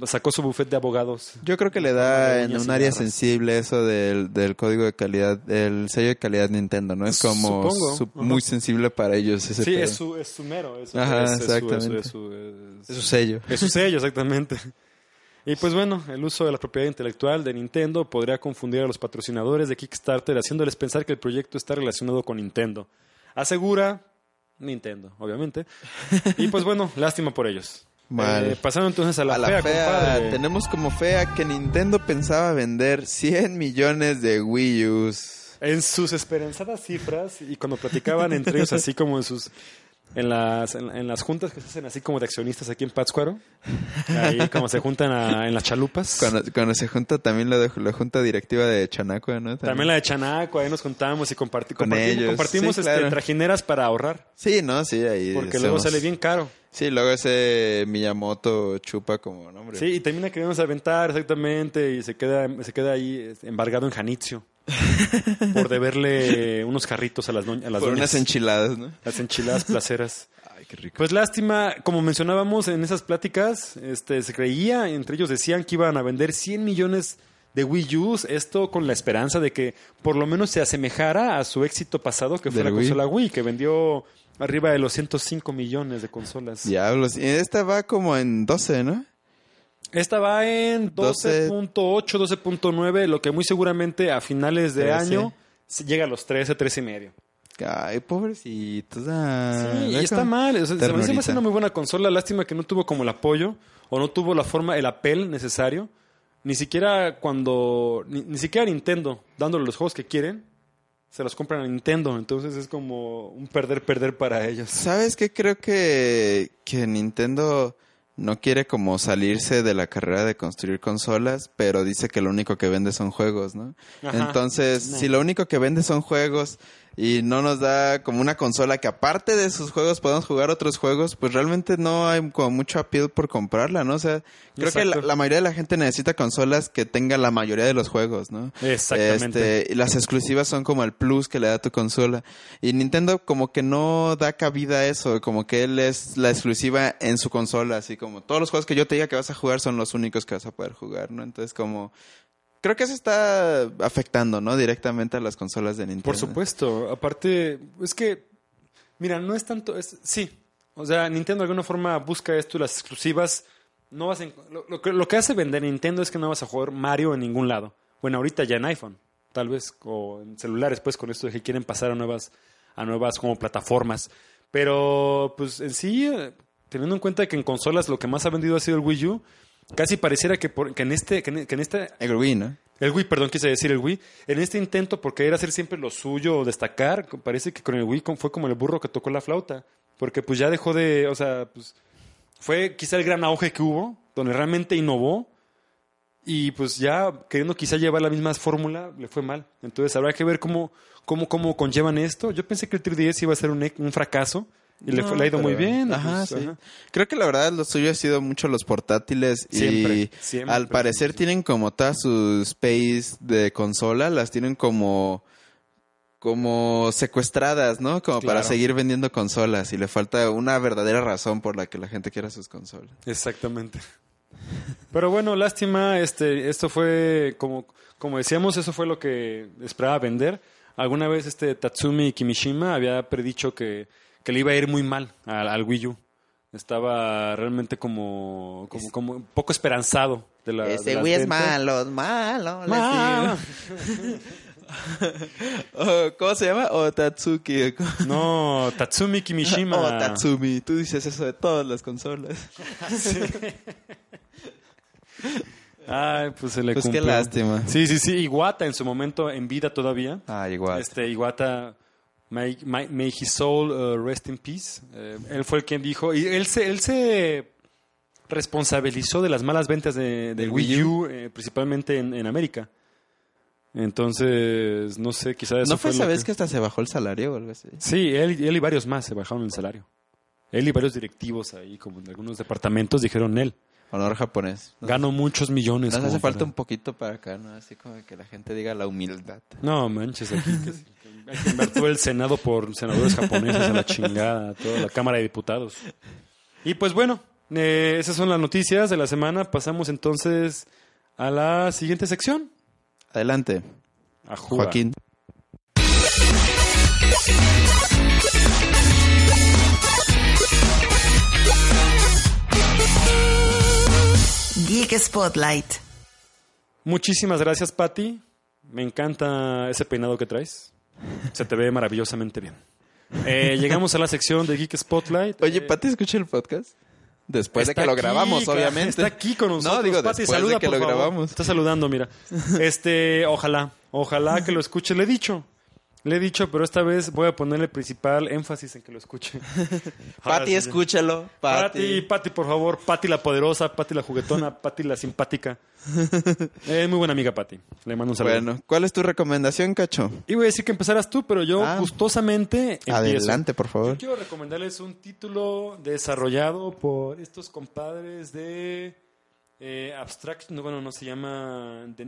B: sacó, su buffet de abogados.
C: Yo creo que le da en un área sensible eso del, del código de calidad, del sello de calidad Nintendo, ¿no? Es como su- muy sensible para ellos ese
B: Sí, es su, es su mero. Es,
C: Ajá,
B: es- su-
C: exactamente.
B: Es su
C: sello.
B: Es su sello, exactamente. Y pues bueno, el uso de la propiedad intelectual de Nintendo podría confundir a los patrocinadores de Kickstarter haciéndoles pensar que el proyecto está relacionado con Nintendo. Asegura Nintendo, obviamente. Y pues bueno, lástima por ellos.
C: Mal.
B: Eh, pasando entonces a la,
C: a la
B: fea,
C: fea,
B: compadre.
C: tenemos como fea que Nintendo pensaba vender 100 millones de Wii U's.
B: En sus esperanzadas cifras y cuando platicaban entre ellos así como en sus en las en, en las juntas que se hacen así como de accionistas aquí en Pátzcuaro, ahí como se juntan a- en las chalupas.
C: Cuando, cuando se junta también la, de- la junta directiva de Chanaco, ¿no?
B: También la de Chanaco, ahí nos juntamos y comparti-
C: Con
B: compartimos,
C: ellos.
B: compartimos
C: Sí,
B: este,
C: claro.
B: trajineras para ahorrar,
C: Sí, ¿no? Sí, ahí
B: porque luego
C: hacemos-
B: sale bien caro.
C: Sí, luego ese Miyamoto chupa como nombre.
B: Sí, y termina queriéndose aventar exactamente y se queda, se queda ahí este, embargado en Janitzio por deberle unos carritos a las, a las
C: Por unas enchiladas, ¿no?
B: las enchiladas placeras.
C: Ay, qué rico.
B: Pues lástima, como mencionábamos en esas pláticas, este, se creía, entre ellos decían que iban a vender 100 millones de Wii U's, esto con la esperanza de que por lo menos se asemejara a su éxito pasado, que fue la
C: Wii.
B: consola Wii, que vendió arriba de los 105 millones de consolas.
C: Diablos. Y esta va como en 12, ¿no?
B: Esta va en
C: 12.
B: 12.8, 12.9, lo que muy seguramente a finales de
C: 13.
B: año llega a los 13, 13 y medio.
C: Ay, pobrecitos. ah,
B: Sí, y está mal. O sea, se me hace- una muy buena consola. Lástima que no tuvo como el apoyo o no tuvo la forma, el apel necesario. Ni siquiera cuando. Ni, ni siquiera Nintendo, dándole los juegos que quieren, se los compran a Nintendo. Entonces es como un perder-perder para ellos.
C: ¿Sabes qué? Creo que, que Nintendo no quiere como salirse de la carrera de construir consolas, pero dice que lo único que vende son juegos, ¿no?
B: Ajá.
C: Entonces,
B: No.
C: si lo único que vende son juegos y no nos da como una consola que aparte de sus juegos podamos jugar otros juegos, pues realmente no hay como mucho appeal por comprarla, ¿no? O sea, creo que la, mayoría de la gente necesita consolas que tengan la mayoría de los juegos, ¿no?
B: Exactamente.
C: Este, y las exclusivas son como el plus que le da tu consola. Y Nintendo como que no da cabida a eso, como que él es la exclusiva en su consola, así como todos los juegos que yo te diga que vas a jugar son los únicos que vas a poder jugar, ¿no? Entonces como creo que eso está afectando, ¿no? Directamente a las consolas de Nintendo.
B: Por supuesto. Aparte, es que, mira, no es tanto, sí. O sea, Nintendo de alguna forma busca esto, las exclusivas. No vas en- lo, lo que, lo que hace vender Nintendo es que no vas a jugar Mario en ningún lado. Bueno, ahorita ya en iPhone, tal vez, o en celulares, pues, con esto de que quieren pasar a nuevas, a nuevas como plataformas. Pero, pues, en sí, eh, teniendo en cuenta que en consolas lo que más ha vendido ha sido el Wii U, casi pareciera que, por- que en este, que en, que en este
C: El Wii, ¿no?
B: el Wii, perdón, quise decir el Wii. En este intento por querer hacer siempre lo suyo o destacar, parece que con el Wii fue como el burro que tocó la flauta. Porque pues ya dejó de, o sea, pues fue quizá el gran auge que hubo, donde realmente innovó. Y pues ya queriendo quizá llevar la misma fórmula, le fue mal. Entonces habrá que ver cómo, cómo, cómo conllevan esto. Yo pensé que el 3DS iba a ser un, un fracaso. Y le, fue- le ha ido muy bien.
C: Ajá,
B: pues,
C: sí.
B: ajá.
C: Creo que la verdad lo suyo ha sido mucho los portátiles
B: Siempre,
C: y
B: siempre.
C: al parecer tienen como todas sus space de consola, las tienen como como secuestradas, ¿no? Como para seguir vendiendo consolas y le falta una verdadera razón por la que la gente quiera sus consolas.
B: Exactamente. Pero bueno, lástima, este, esto fue, como, como decíamos, eso fue lo que esperaba vender. Alguna vez este Tatsumi Kimishima había predicho que, que le iba a ir muy mal al, al Wii U. Estaba realmente como, como, como un poco esperanzado de la de las ventas.
C: es malo.
B: Ma-
C: Oh, ¿Cómo se llama? Otatsuki.
B: No, Tatsumi Kimishima.
C: Otatsumi. Tú dices eso de todas las consolas.
B: Ay, pues se le
C: Pues qué lástima.
B: Sí, sí, sí. Iwata en su momento en vida todavía.
C: Ah, igual.
B: Este, Iwata, may, may- may his soul uh, rest in peace. Eh, él fue el quien dijo, y él se, él se responsabilizó de las malas ventas de, de
C: ¿Del
B: Wii U, eh, principalmente en, en América. Entonces, no sé, quizás
C: ¿No fue esa vez
B: que-
C: que hasta se bajó el salario o algo así?
B: Sí, él, él y varios más se bajaron el salario. Él y varios directivos ahí, como en algunos departamentos, dijeron él,
C: Honor japonés. Nos-
B: gano muchos millones.
C: Nos hace falta un poquito para acá, ¿no? Así como que la gente diga la humildad.
B: No, manches, aquí hay que enviar todo el Senado por senadores japoneses a la chingada, toda la Cámara de Diputados. Y pues bueno, eh, esas son las noticias de la semana. Pasamos entonces a la siguiente sección.
C: Adelante,
B: A.
C: Joaquín.
A: Geek Spotlight.
B: Muchísimas gracias, Patty. Me encanta ese peinado que traes. Se te ve maravillosamente bien. Eh, llegamos a la sección de Geek Spotlight.
C: Oye,
B: Eh,
C: Pati, escucha el podcast. Después de que lo grabamos, obviamente.
B: Está aquí con nosotros.
C: No, digo,
B: Pati,
C: después
B: saluda,
C: de que
B: por
C: lo
B: favor.
C: grabamos.
B: Está saludando, mira. Este, ojalá, ojalá que lo escuche. Le he dicho, le he dicho, pero esta vez voy a ponerle principal énfasis en que lo escuche.
C: Pati, escúchalo.
B: Pati,
C: Pati.
B: Por favor. Pati la poderosa, Pati la juguetona, Pati la simpática. Es muy buena amiga, Pati. Le mando un saludo.
C: Bueno, ¿cuál es tu recomendación, Cacho?
B: Iba a decir que empezaras tú, pero yo
C: Ah.
B: gustosamente empiezo.
C: Adelante, por
B: Yo
C: favor.
B: quiero recomendarles un título desarrollado por estos compadres de eh, Abstraction, no, bueno, no se llama de,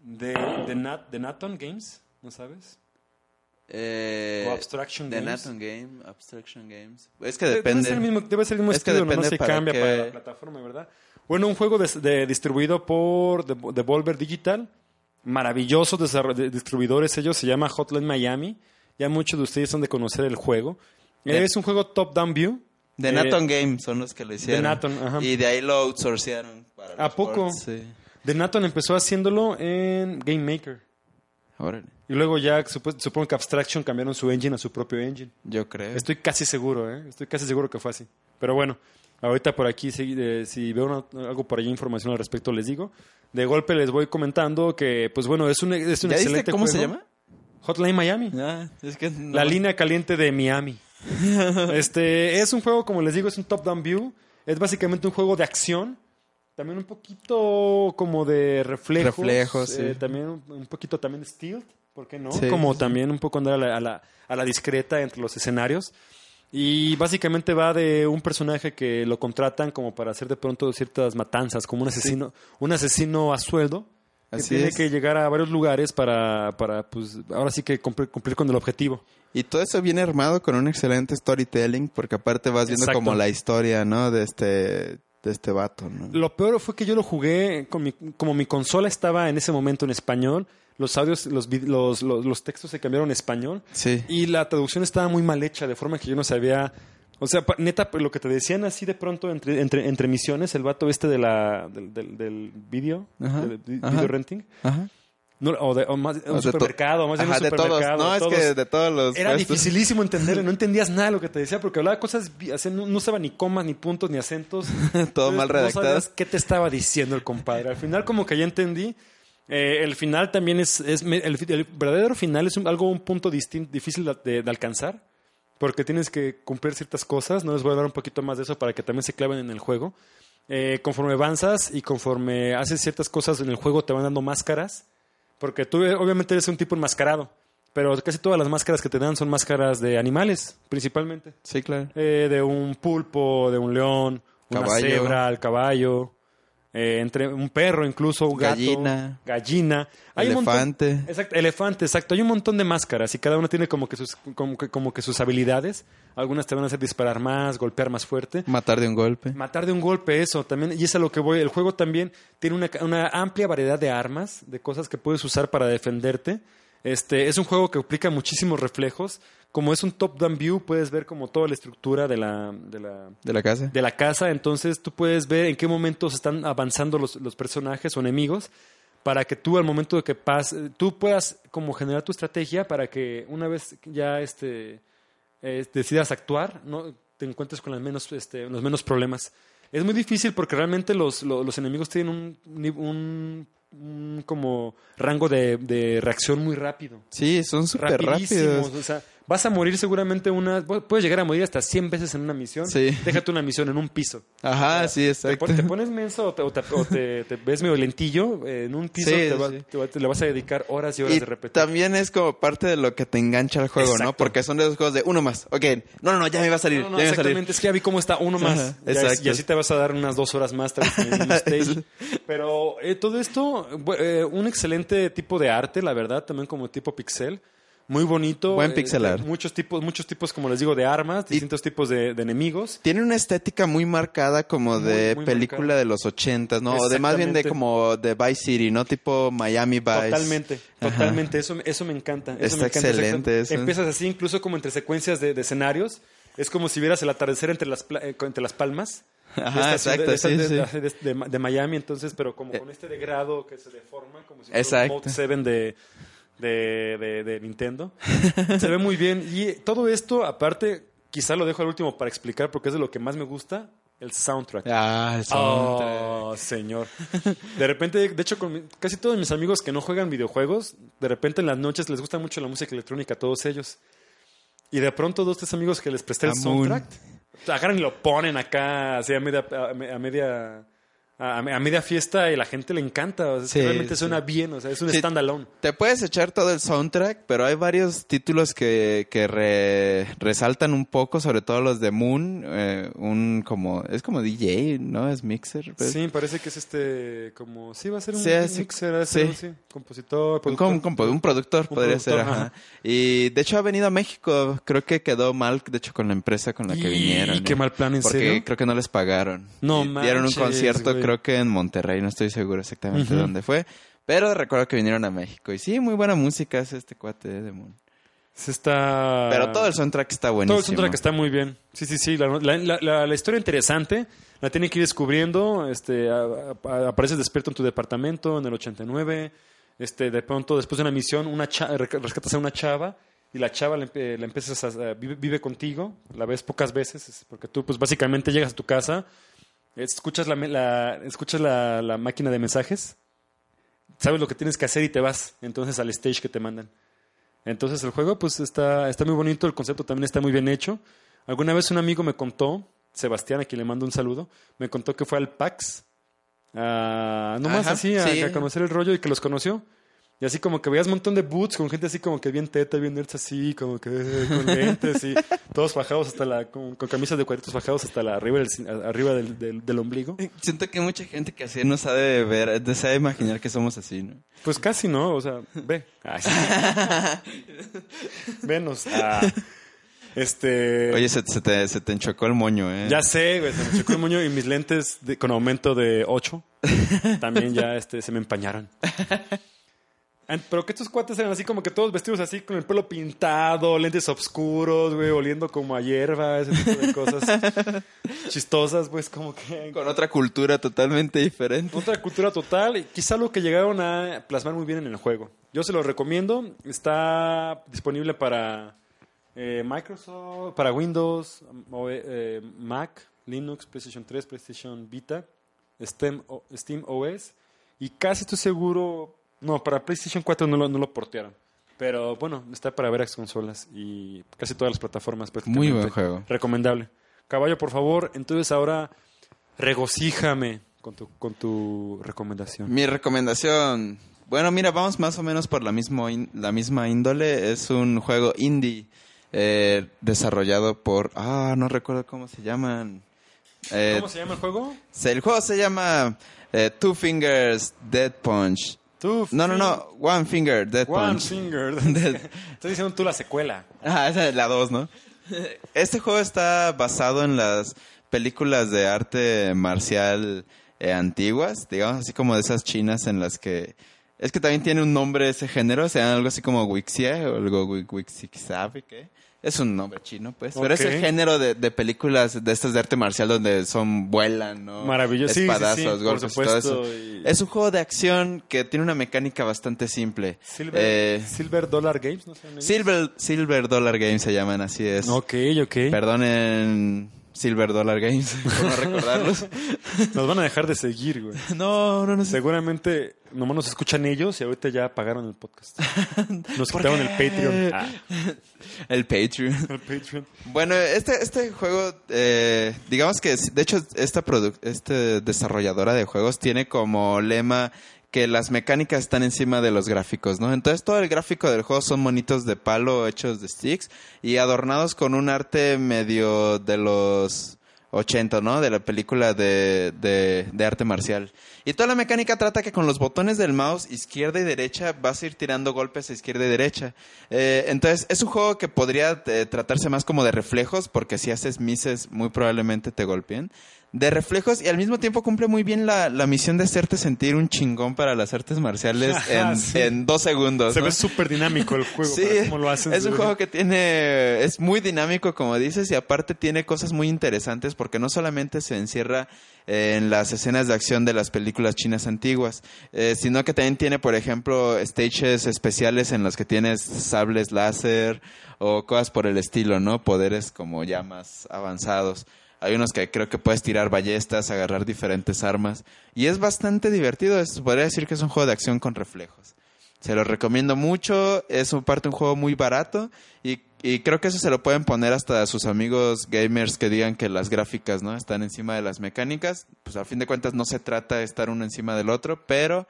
B: de, de Nat- de Naton Games, ¿no sabes?
C: Eh,
B: O Abstraction
C: The
B: Games.
C: Game, Abstraction Games. Es que
B: Debe
C: depende.
B: ser el mismo, debe ser el mismo
C: Es que
B: estilo, ¿no? se
C: para
B: cambia
C: qué-
B: para la plataforma, ¿verdad? Bueno, un juego de, de- distribuido por de- Devolver Digital, maravillosos de- distribuidores ellos, se llama Hotline Miami, ya muchos de ustedes han de conocer el juego.
C: De-
B: Es un juego top-down view.
C: The
B: Eh,
C: Naton Game son los que lo hicieron.
B: Ajá.
C: Y de ahí lo outsourcearon. para
B: ¿A poco?
C: Sí.
B: The Naton empezó haciéndolo en Game Maker.
C: Órale.
B: Y luego ya supo- supongo que Abstraction cambiaron su engine a su propio engine.
C: Yo creo.
B: Estoy casi seguro, ¿eh? Estoy casi seguro que fue así. Pero bueno, ahorita por aquí, si, eh, si veo una- algo por allí, información al respecto, les digo. De golpe les voy comentando que, pues bueno, es un, es un
C: ¿Ya
B: excelente
C: viste cómo se llama?
B: Hotline Miami.
C: Ah, es que no-
B: La línea caliente de Miami. este es un juego, como les digo, es un top-down view. Es básicamente un juego de acción. También un poquito como de reflejos.
C: Reflejos,
B: eh,
C: sí.
B: también un, un poquito también de stealth, ¿por qué no?
C: Sí,
B: como
C: sí, sí.
B: también un poco andar a la, a, la, a la discreta entre los escenarios. Y básicamente va de un personaje que lo contratan como para hacer de pronto ciertas matanzas, como un asesino, un asesino a sueldo. Que
C: Así
B: tiene
C: es.
B: que llegar a varios lugares para, para pues, ahora sí que cumplir, cumplir con el objetivo.
C: Y todo eso viene armado con un excelente storytelling, porque aparte vas viendo
B: Exacto.
C: como la historia, ¿no? De este, de este vato, ¿no?
B: Lo peor fue que yo lo jugué, con mi- como mi consola estaba en ese momento en español, los audios, los, los, los, los textos se cambiaron a español
C: Sí.
B: y la traducción estaba muy mal hecha, de forma que yo no sabía... O sea, neta, pues, lo que te decían así de pronto entre, entre, entre misiones, el vato este de la, del, del, del video,
C: Ajá,
B: del vi-
C: ajá.
B: video renting,
C: Ajá.
B: no, o, de, o más,
C: O
B: un supermercado, más bien
C: Ajá,
B: un
C: de todos.
B: supermercado.
C: No, es que de todos los
B: Era
C: puestos.
B: dificilísimo entenderle, no entendías nada de lo que te decía, porque hablaba cosas, no, no usaba ni comas, ni puntos, ni acentos.
C: Todo
B: Entonces,
C: mal
B: No
C: redactado.
B: sabías qué te estaba diciendo el compadre. Al final como que ya entendí. Eh, el final también es, es el, verdadero final es un- algo, un punto distin- difícil de, de alcanzar, porque tienes que cumplir ciertas cosas. No les voy a hablar un poquito más de eso para que también se claven en el juego. Eh, conforme avanzas y conforme haces ciertas cosas en el juego te van dando máscaras, porque tú obviamente eres un tipo enmascarado, pero casi todas las máscaras que te dan son máscaras de animales, principalmente.
C: Sí, claro.
B: Eh, de un pulpo, de un león, una cebra, el caballo, eh, entre un perro incluso, un gato,
C: Gallina.
B: gallina, Hay un montón-
C: Elefante.
B: exacto, elefante, exacto. Hay un montón de máscaras y cada una tiene como que sus como que, como que sus habilidades. Algunas te van a hacer disparar más, golpear más fuerte.
C: Matar de un golpe.
B: Matar de un golpe, eso también, y es a lo que voy. El juego también tiene una, una amplia variedad de armas, de cosas que puedes usar para defenderte. Este, es un juego que aplica muchísimos reflejos. Como es un top-down view, puedes ver como toda la estructura de la, de la,
C: De la casa.
B: de la casa. Entonces tú puedes ver en qué momentos están avanzando los, los personajes o enemigos para que tú al momento de que pase, tú puedas como generar tu estrategia para que una vez ya este, eh, decidas actuar, no te encuentres con las menos, este, los menos problemas. Es muy difícil porque realmente los, los, los enemigos tienen un, un como rango de, de reacción muy rápido
C: Sí, son súper rápidos.
B: O sea, vas a morir seguramente una. Puedes llegar a morir hasta 100 veces en una misión.
C: Sí.
B: Déjate una misión en un piso.
C: Ajá, sí, exacto.
B: te pones menso o te, o te- o te- te ves medio lentillo eh, en un piso.
C: Sí,
B: te, va-
C: sí.
B: te va- te le vas a dedicar horas y horas
C: Y
B: de repetir.
C: también es como parte de lo que te engancha al juego, ¿no? Porque son de esos juegos de uno más. Ok, no, no, no, ya me va a salir,
B: No, no,
C: ya me va a salir.
B: exactamente. Es que ya vi cómo está uno más.
C: Ajá, exacto.
B: y así te vas a dar unas dos horas más en el stage. Pero eh, todo esto, eh, un excelente tipo de arte, la verdad, también como tipo pixel. Muy bonito.
C: Buen
B: eh,
C: pixel art.
B: Muchos tipos, muchos tipos, como les digo, de armas, distintos tipos de, de enemigos.
C: Tiene una estética muy marcada como
B: Muy,
C: de
B: muy
C: película
B: marcada.
C: de los ochentas, ¿no? O de más bien de como de Vice City, ¿no? Tipo Miami Vice.
B: Totalmente,
C: Ajá.
B: totalmente. Eso, eso me encanta. Eso
C: Está
B: me encanta.
C: excelente eso.
B: Empiezas así, incluso como entre secuencias de, de escenarios. Es como si vieras el atardecer entre las, eh, entre las palmas.
C: Ajá, exacto, sí,
B: de-
C: sí.
B: de- de- de Miami, entonces, pero como con este degrado que se deforma, como si fuera
C: Exacto.
B: un Mode 7 de, de, de- de Nintendo. se ve muy bien. Y todo esto, aparte, quizá lo dejo al último para explicar porque es de lo que más me gusta, el soundtrack.
C: Ah, el soundtrack.
B: Oh, señor. De repente, de hecho, con casi todos mis amigos que no juegan videojuegos, de repente en las noches les gusta mucho la música electrónica a todos ellos. Y de pronto dos, tres amigos que les presté el soundtrack, agarran y lo ponen acá, así media, a media, a, a media fiesta y la gente le encanta. O sea, es que
C: Sí,
B: realmente
C: sí.
B: suena bien, o sea, es un
C: Sí.
B: standalone.
C: Te puedes echar todo el soundtrack, pero hay varios títulos que, que re- resaltan un poco, sobre todo los de Moon, eh, un como, es como DJ, ¿no? Es mixer. pues.
B: Sí, parece que es este, como, sí, va a ser un mixer, va a
C: Sí.
B: ser compositor,
C: Un,
B: productor.
C: compo- un productor
B: Un
C: podría
B: productor,
C: ser, ajá.
B: ajá.
C: Y de hecho ha venido a México, creo que quedó mal, de hecho, con la empresa con la que
B: Y
C: vinieron.
B: qué
C: ¿eh?
B: mal plan, ¿en
C: Porque
B: serio?
C: creo que no les pagaron.
B: No
C: Y Dieron un
B: manches,
C: concierto,
B: güey.
C: creo que en Monterrey, no estoy seguro exactamente
B: Ujú.
C: dónde fue. Pero recuerdo que vinieron a México. Y sí, muy buena música es este cuate de Moon.
B: Se está...
C: Pero todo el soundtrack está buenísimo.
B: Todo el soundtrack está muy bien. Sí, sí, sí. La, la- la- historia interesante. La tienen que ir descubriendo. Este, a- a- apareces despierto en tu departamento en el 89. Este, de pronto, después de una misión, una cha- rescatas a una chava y la chava la, empiezas a, vive, vive contigo. La ves pocas veces es porque tú, pues, básicamente llegas a tu casa, escuchas la, escuchas la, la máquina de mensajes, sabes lo que tienes que hacer y te vas entonces al stage que te mandan. Entonces el juego pues está, está muy bonito, el concepto también está muy bien hecho. Alguna vez un amigo me contó, Sebastián, a quien le mando un saludo, me contó que fue al PAX, a, nomás
C: Ajá,
B: así, a,
C: sí.
B: a conocer el rollo y que los conoció. Y así como que veías un montón de boots con gente así como que bien teta, bien nerds así, como que eh, con lentes y todos fajados hasta la, con, con camisas de cuadritos fajados hasta la arriba del, arriba del, del- del ombligo.
C: Siento que mucha gente que así no sabe ver, no sabe imaginar que somos así, ¿no?
B: Pues casi no, o sea, ve. Ay, sí. Ah, este.
C: Oye, se, se te, se te enchocó el moño, ¿eh?
B: Ya sé, güey, se me chocó el moño y mis lentes de- con aumento de 8 también ya este, se me empañaron. Pero que estos cuates eran así como que todos vestidos así con el pelo pintado, lentes oscuros, güey, oliendo como a hierba, ese tipo de cosas chistosas, pues como que
C: Con otra cultura totalmente diferente.
B: otra cultura total y quizá lo que llegaron a plasmar muy bien en el juego. Yo se lo recomiendo. Está disponible para eh, Microsoft, para Windows, o, eh, Mac, Linux, PlayStation 3, PlayStation Vita, Steam OS y casi estoy seguro, no, para PlayStation 4 no lo, no lo portearon. Pero bueno, está para varias consolas y casi todas las plataformas.
C: Muy buen juego.
B: Recomendable. Caballo, por favor, entonces ahora regocíjame con tu, con tu recomendación.
C: Mi recomendación. Bueno, mira, vamos más o menos por la, mismo in- la misma índole. Es un juego indie eh, desarrollado por. Ah, no recuerdo cómo se llaman. Eh,
B: ¿Cómo se llama el juego?
C: se- el juego se llama eh, Two Fingers Dead Punch. No, no, no. One Finger Dead
B: One
C: Punch.
B: Finger. Estás diciendo tú la secuela.
C: Ah, esa es la 2, ¿no? Este juego está basado en las películas de arte marcial eh, antiguas, digamos así como de esas chinas en las que... Es que también tiene un nombre ese género, se llama algo así como Wixie o algo Wi- Wixisabe, ¿qué? Es un nombre chino, pues. Pero es el género de, de películas de estas de arte marcial donde son vuelan, ¿no?
B: Maravilloso. Sí, sí, sí,
C: Espadazos,
B: por
C: golpes, todo eso.
B: y-
C: Es un juego de acción que tiene una mecánica bastante simple.
B: Silver,
C: Eh,
B: Silver Dollar Games, ¿no?
C: Silver, Silver Dollar Games se llaman, así es.
B: Ok, ok.
C: Perdonen Silver Dollar Games por no recordarlos.
B: Nos van a dejar de seguir, güey.
C: no, no, no.
B: Seguramente nomás nos escuchan ellos y ahorita ya pagaron el podcast. Nos
C: ¿Por
B: quitaron el? Patreon. Ah,
C: El Patreon.
B: el Patreon.
C: Bueno, este, este juego, eh, digamos que, de hecho, esta este desarrolladora de juegos tiene como lema que las mecánicas están encima de los gráficos, ¿no? Entonces todo el gráfico del juego son monitos de palo hechos de sticks y adornados con un arte medio de los 80, ¿no? De la película de, de, arte marcial. Y toda la mecánica trata que con los botones del mouse izquierda y derecha vas a ir tirando golpes a izquierda y derecha. Eh, entonces es un juego que podría eh, tratarse más como de reflejos porque si haces misses muy probablemente te golpeen. De reflejos y al mismo tiempo cumple muy bien la, la misión de hacerte sentir un chingón para las artes marciales en,
B: Sí.
C: en dos segundos.
B: Se
C: ¿no?
B: ve súper dinámico el juego.
C: Sí,
B: cómo lo hacen.
C: es un juego que tiene, es muy dinámico como dices y aparte tiene cosas muy interesantes porque no solamente se encierra en las escenas de acción de las películas chinas antiguas, eh, sino que también tiene, por ejemplo, stages especiales en los que tienes sables láser o cosas por el estilo, ¿no? Poderes como ya más avanzados. Hay unos que creo que puedes tirar ballestas, agarrar diferentes armas. Y es bastante divertido. Es, podría decir que es un juego de acción con reflejos. Se lo recomiendo mucho. Es un parte un juego muy barato. Y, y creo que eso se lo pueden poner hasta a sus amigos gamers que digan que las gráficas no están encima de las mecánicas. Pues a fin de cuentas no se trata de estar uno encima del otro. Pero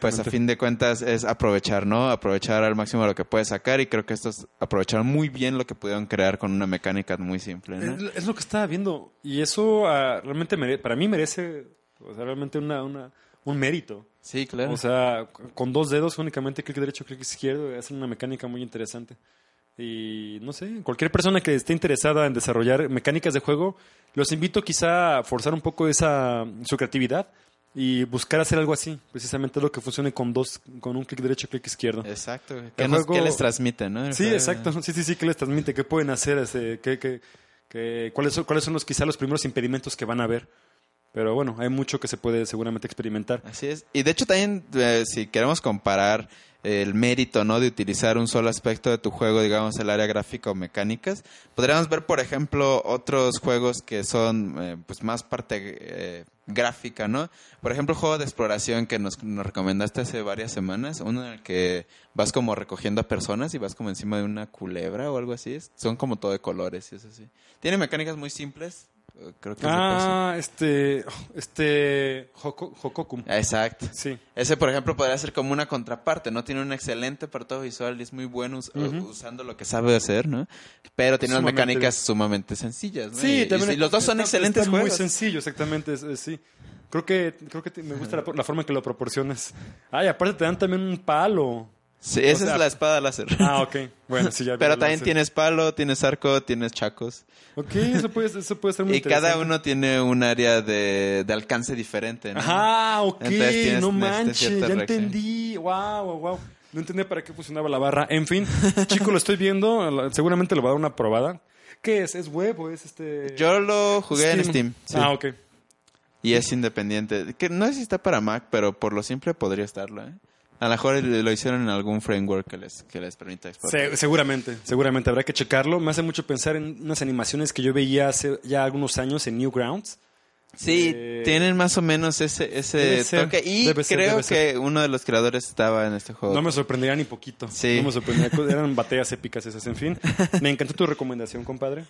C: pues a fin de cuentas es aprovechar, ¿no? Aprovechar al máximo lo que puedes sacar. Y creo que estos aprovecharon muy bien lo que pudieron crear con una mecánica muy simple, ¿no?
B: Es, es lo que estaba viendo. Y eso ah, realmente mere- para mí merece o sea, realmente una, una- un mérito.
C: Sí, claro.
B: O sea, con dos dedos únicamente, clic derecho, clic izquierdo, hacen una mecánica muy interesante. Y no sé, cualquier persona que esté interesada en desarrollar mecánicas de juego, los invito quizá a forzar un poco esa su creatividad y buscar hacer algo así, precisamente lo que funcione con dos, con un clic derecho, clic izquierdo.
C: Exacto. ¿Qué, nos-
B: juego-
C: qué les transmite, no? El
B: Sí,
C: juego-
B: exacto. Sí, sí, sí, ¿qué les transmite? ¿Qué pueden hacer? ¿qué, qué- qué- cuáles, son, ¿Cuáles son los quizá los primeros impedimentos que van a ver? Pero bueno, hay mucho que se puede seguramente experimentar.
C: Así es. Y de hecho también, eh, si queremos comparar el mérito, ¿no? De utilizar un solo aspecto de tu juego, digamos, el área gráfica o mecánicas, podríamos ver, por ejemplo, otros juegos que son, eh, pues, más parte eh, gráfica, ¿no? Por ejemplo, el juego de exploración que nos, nos recomendaste hace varias semanas, uno en el que vas como recogiendo a personas y vas como encima de una culebra o algo así. Son como todo de colores y eso sí. Tiene mecánicas muy simples. Creo que es
B: Ah, este, este, Hoko- Hokokum.
C: paso. Exacto.
B: Sí.
C: Ese, por ejemplo, podría ser como una contraparte, ¿no? Tiene un excelente apartado visual y es muy bueno us- usando lo que sabe hacer, ¿no? Pero tiene unas
B: Sumamente
C: mecánicas sumamente sencillas, ¿no?
B: Sí,
C: Y-
B: también.
C: y los dos son
B: está-
C: excelentes
B: está muy
C: juegos.
B: sencillo, exactamente, es- es- sí. Creo que, creo que te- me gusta la, la forma en que lo proporcionas. Ay, aparte te dan también un palo.
C: Sí, esa
B: o sea-
C: es la espada láser.
B: Ah, ok. Bueno, sí, ya
C: Pero también tienes palo, tienes arco, tienes chacos.
B: Ok, eso puede, eso puede ser muy
C: Y cada uno tiene un área de, de alcance diferente, ¿no?
B: Ajá, ok,
C: Entonces tienes-
B: no manches, ya
C: reacción.
B: entendí. Wow, wow, wow. No entendía para qué funcionaba la barra. En fin, chico, lo estoy viendo. Seguramente le voy a dar una probada. ¿Qué es? ¿Es web o es este...?
C: Yo lo jugué en Steam. sí.
B: Ah, ok.
C: Y es independiente. Que no sé si está para Mac, pero por lo simple podría estarlo, ¿eh? A lo mejor lo hicieron en algún framework que les, que les permita explorar.
B: Se- seguramente, seguramente habrá que checarlo. Me hace mucho pensar en unas animaciones que yo veía hace ya algunos años en Newgrounds.
C: Sí,
B: Eh,
C: tienen más o menos ese, ese toque. Y
B: ser,
C: creo que uno de los creadores estaba en este juego.
B: No me sorprendería ni poquito.
C: Sí.
B: No me sorprendería. Eran batallas épicas esas. En fin, me encantó tu recomendación, compadre.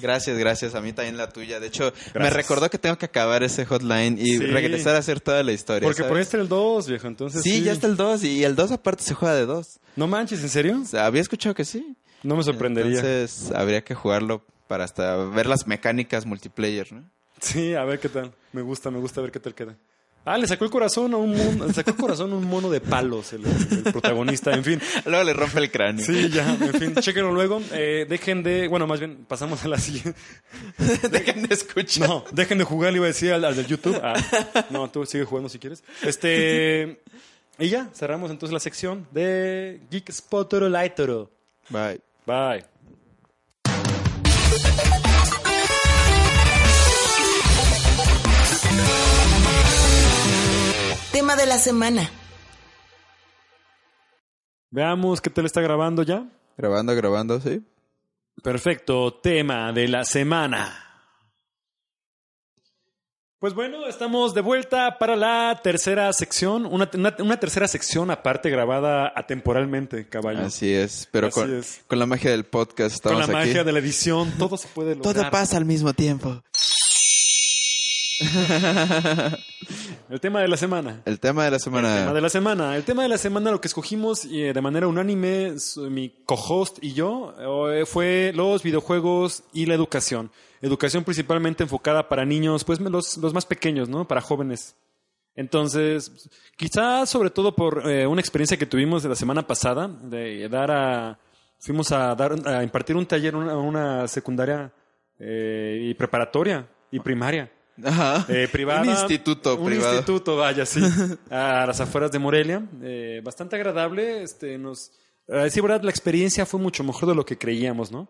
C: Gracias, gracias. A mí también la tuya. De hecho, me recordó que tengo que acabar ese hotline y
B: Sí.
C: regresar a hacer toda la historia.
B: Porque por ahí está el 2, viejo. Entonces,
C: Sí, ya está el 2 y el 2 aparte se juega de 2.
B: No manches, ¿en serio?
C: Había escuchado que sí.
B: No me sorprendería.
C: Entonces, habría que jugarlo para hasta ver las mecánicas multiplayer, ¿no?
B: Sí, a ver qué tal. Me gusta, me gusta ver qué tal queda. Ah, le sacó el corazón a un mono, le sacó el corazón a un mono de palos el, el protagonista. En fin,
C: Luego le rompe el cráneo.
B: sí, ya, en fin, chéquenlo luego. Eh, dejen de, bueno, más bien pasamos a la siguiente.
C: Dejen de escuchar.
B: No, dejen de jugar, le iba a decir al, al del YouTube. Ah, no, tú sigue jugando si quieres. Este, y ya, cerramos entonces la sección de Geek Spotter Lightoro.
C: Bye.
B: Bye.
A: De la semana.
B: Veamos qué tal está grabando ya.
C: Grabando, grabando, sí.
B: Perfecto, tema de la semana. Pues bueno, estamos de vuelta para la tercera sección, una, una- una tercera sección aparte grabada atemporalmente, caballo.
C: Así es. Pero
B: Así
C: con,
B: es.
C: con la magia del podcast
B: Con la
C: aquí.
B: magia de la edición, todo se puede lograr.
C: Todo pasa al mismo tiempo.
B: El tema de la semana.
C: El tema de la semana.
B: El tema de la semana. El tema de la semana, lo que escogimos eh, de manera unánime, mi co-host y yo, eh, fue los videojuegos y la educación. Educación principalmente enfocada para niños, pues los, los más pequeños, ¿no? Para jóvenes. Entonces, quizás sobre todo por eh, una experiencia que tuvimos la semana pasada, de dar a. Fuimos a dar a impartir un taller a una, a una secundaria eh, y preparatoria y primaria.
C: Ajá.
B: eh, privada.
C: Un instituto
B: un
C: privado.
B: instituto, vaya, sí. a las afueras de Morelia. Eh, bastante agradable. Este, nos, a decir verdad, la experiencia fue mucho mejor de lo que creíamos, ¿no?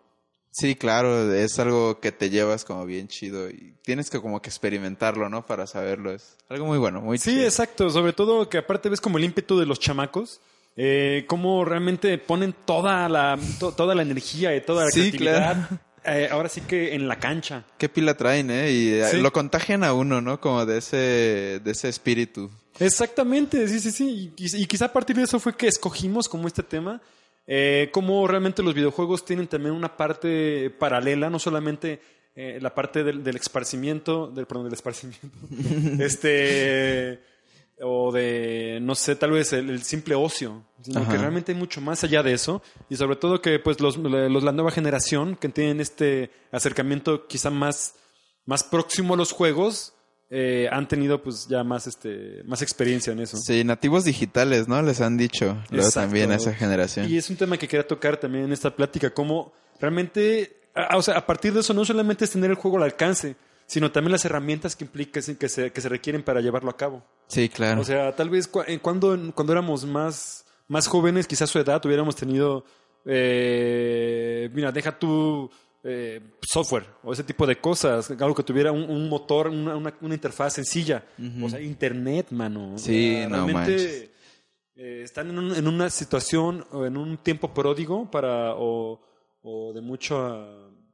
C: Sí, claro, es algo que te llevas como bien chido y tienes que como que experimentarlo, ¿no? Para saberlo. Es algo muy bueno, muy
B: Sí,
C: chido.
B: exacto. Sobre todo que aparte ves como el ímpetu de los chamacos. Eh, cómo realmente ponen toda la, to- toda la energía y toda la
C: Sí,
B: creatividad. Eh, ahora sí que en la cancha.
C: Qué pila traen, ¿eh? Y eh,
B: Sí.
C: lo contagian a uno, ¿no? Como de ese, de ese espíritu.
B: Exactamente, sí, sí, sí. Y quizá a partir de eso fue que escogimos como este tema, eh, cómo realmente los videojuegos tienen también una parte paralela, no solamente eh, la parte del, del esparcimiento, del, perdón, del esparcimiento, este, o de, no sé, tal vez el, el simple ocio, sino
C: Ajá.
B: que realmente hay mucho más allá de eso, y sobre todo que pues los, los- la nueva generación que tienen este acercamiento quizá más, más próximo a los juegos, eh, han tenido pues ya más este más experiencia en eso.
C: Sí, nativos digitales, ¿no? Les han dicho. Luego también a esa generación.
B: Y es un tema que quería tocar también en esta plática, cómo realmente, a- o sea, a partir de eso no solamente es tener el juego al alcance, sino también las herramientas que implica, que se, que se requieren para llevarlo a cabo.
C: Sí, claro.
B: O sea, tal vez cu- eh, cuando, cuando éramos más, más jóvenes, quizás su edad, hubiéramos tenido, eh, mira, deja tu eh, software o ese tipo de cosas, algo que tuviera un, un motor, una, una, una interfaz sencilla. O sea, internet, mano. O
C: Sí,
B: sea,
C: no manches.
B: realmente eh, están en, un- en una situación o en un tiempo pródigo para o, o de mucho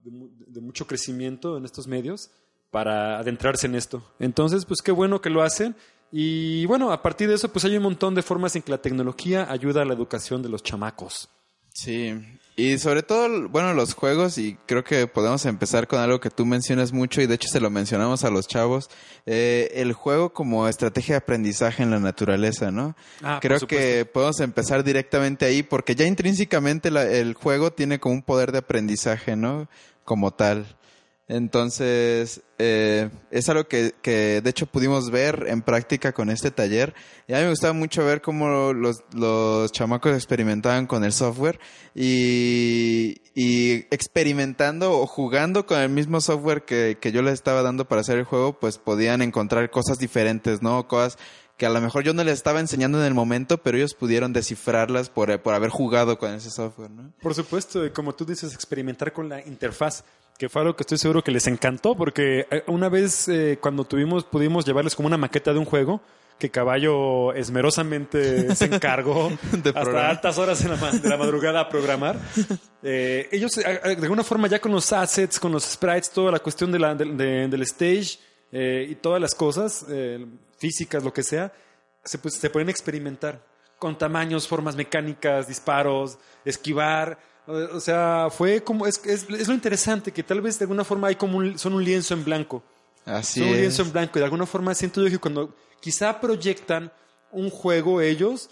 B: de, mu- de mucho crecimiento en estos medios para adentrarse en esto. Entonces, pues qué bueno que lo hacen. Y bueno, a partir de eso, pues hay un montón de formas en que la tecnología ayuda a la educación de los chamacos.
C: Sí, y sobre todo, bueno, los juegos, y creo que podemos empezar con algo que tú mencionas mucho, y de hecho se lo mencionamos a los chavos, eh, el juego como estrategia de aprendizaje en la naturaleza, ¿no?
B: Ah,
C: creo que podemos empezar directamente ahí, porque ya intrínsecamente la- el juego tiene como un poder de aprendizaje, ¿no? Como tal. Entonces, eh, es algo que, que de hecho pudimos ver en práctica con este taller. Y a mí me gustaba mucho ver cómo los, los chamacos experimentaban con el software y, y experimentando o jugando con el mismo software que, que yo les estaba dando para hacer el juego, pues podían encontrar cosas diferentes, ¿no? Cosas que a lo mejor yo no les estaba enseñando en el momento, pero ellos pudieron descifrarlas por, por haber jugado con ese software, ¿no?
B: Por supuesto, y como tú dices, experimentar con la interfaz, que fue algo que estoy seguro que les encantó, porque eh, una vez eh, cuando tuvimos, pudimos llevarles como una maqueta de un juego, que Caballo esmerosamente se encargó
C: De
B: hasta altas horas de la, ma- de la madrugada a programar. Eh, ellos, de alguna forma, ya con los assets, con los sprites, toda la cuestión de la, del- de- del stage eh, y todas las cosas, eh, físicas, lo que sea, se, pues, se pueden experimentar con tamaños, formas mecánicas, disparos, esquivar. O sea, fue como, es, es, es lo interesante, que tal vez de alguna forma hay como un, son un lienzo en blanco.
C: Así
B: son un
C: es.
B: lienzo en blanco. Y de alguna forma siento yo que cuando quizá proyectan un juego ellos,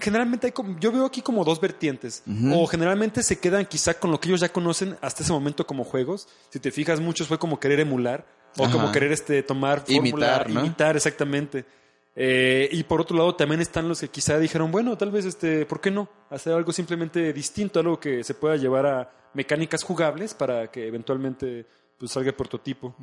B: generalmente hay como, yo veo aquí como dos vertientes. O generalmente se quedan quizá con lo que ellos ya conocen hasta ese momento como juegos. Si te fijas, muchos fue como querer emular o
C: Ajá.
B: como querer este tomar fórmula,
C: Imitar, ¿no?
B: imitar exactamente. Eh, y por otro lado también están los que quizá dijeron, bueno, tal vez este, ¿por qué no? Hacer algo simplemente distinto, algo que se pueda llevar a mecánicas jugables para que eventualmente pues salga el prototipo.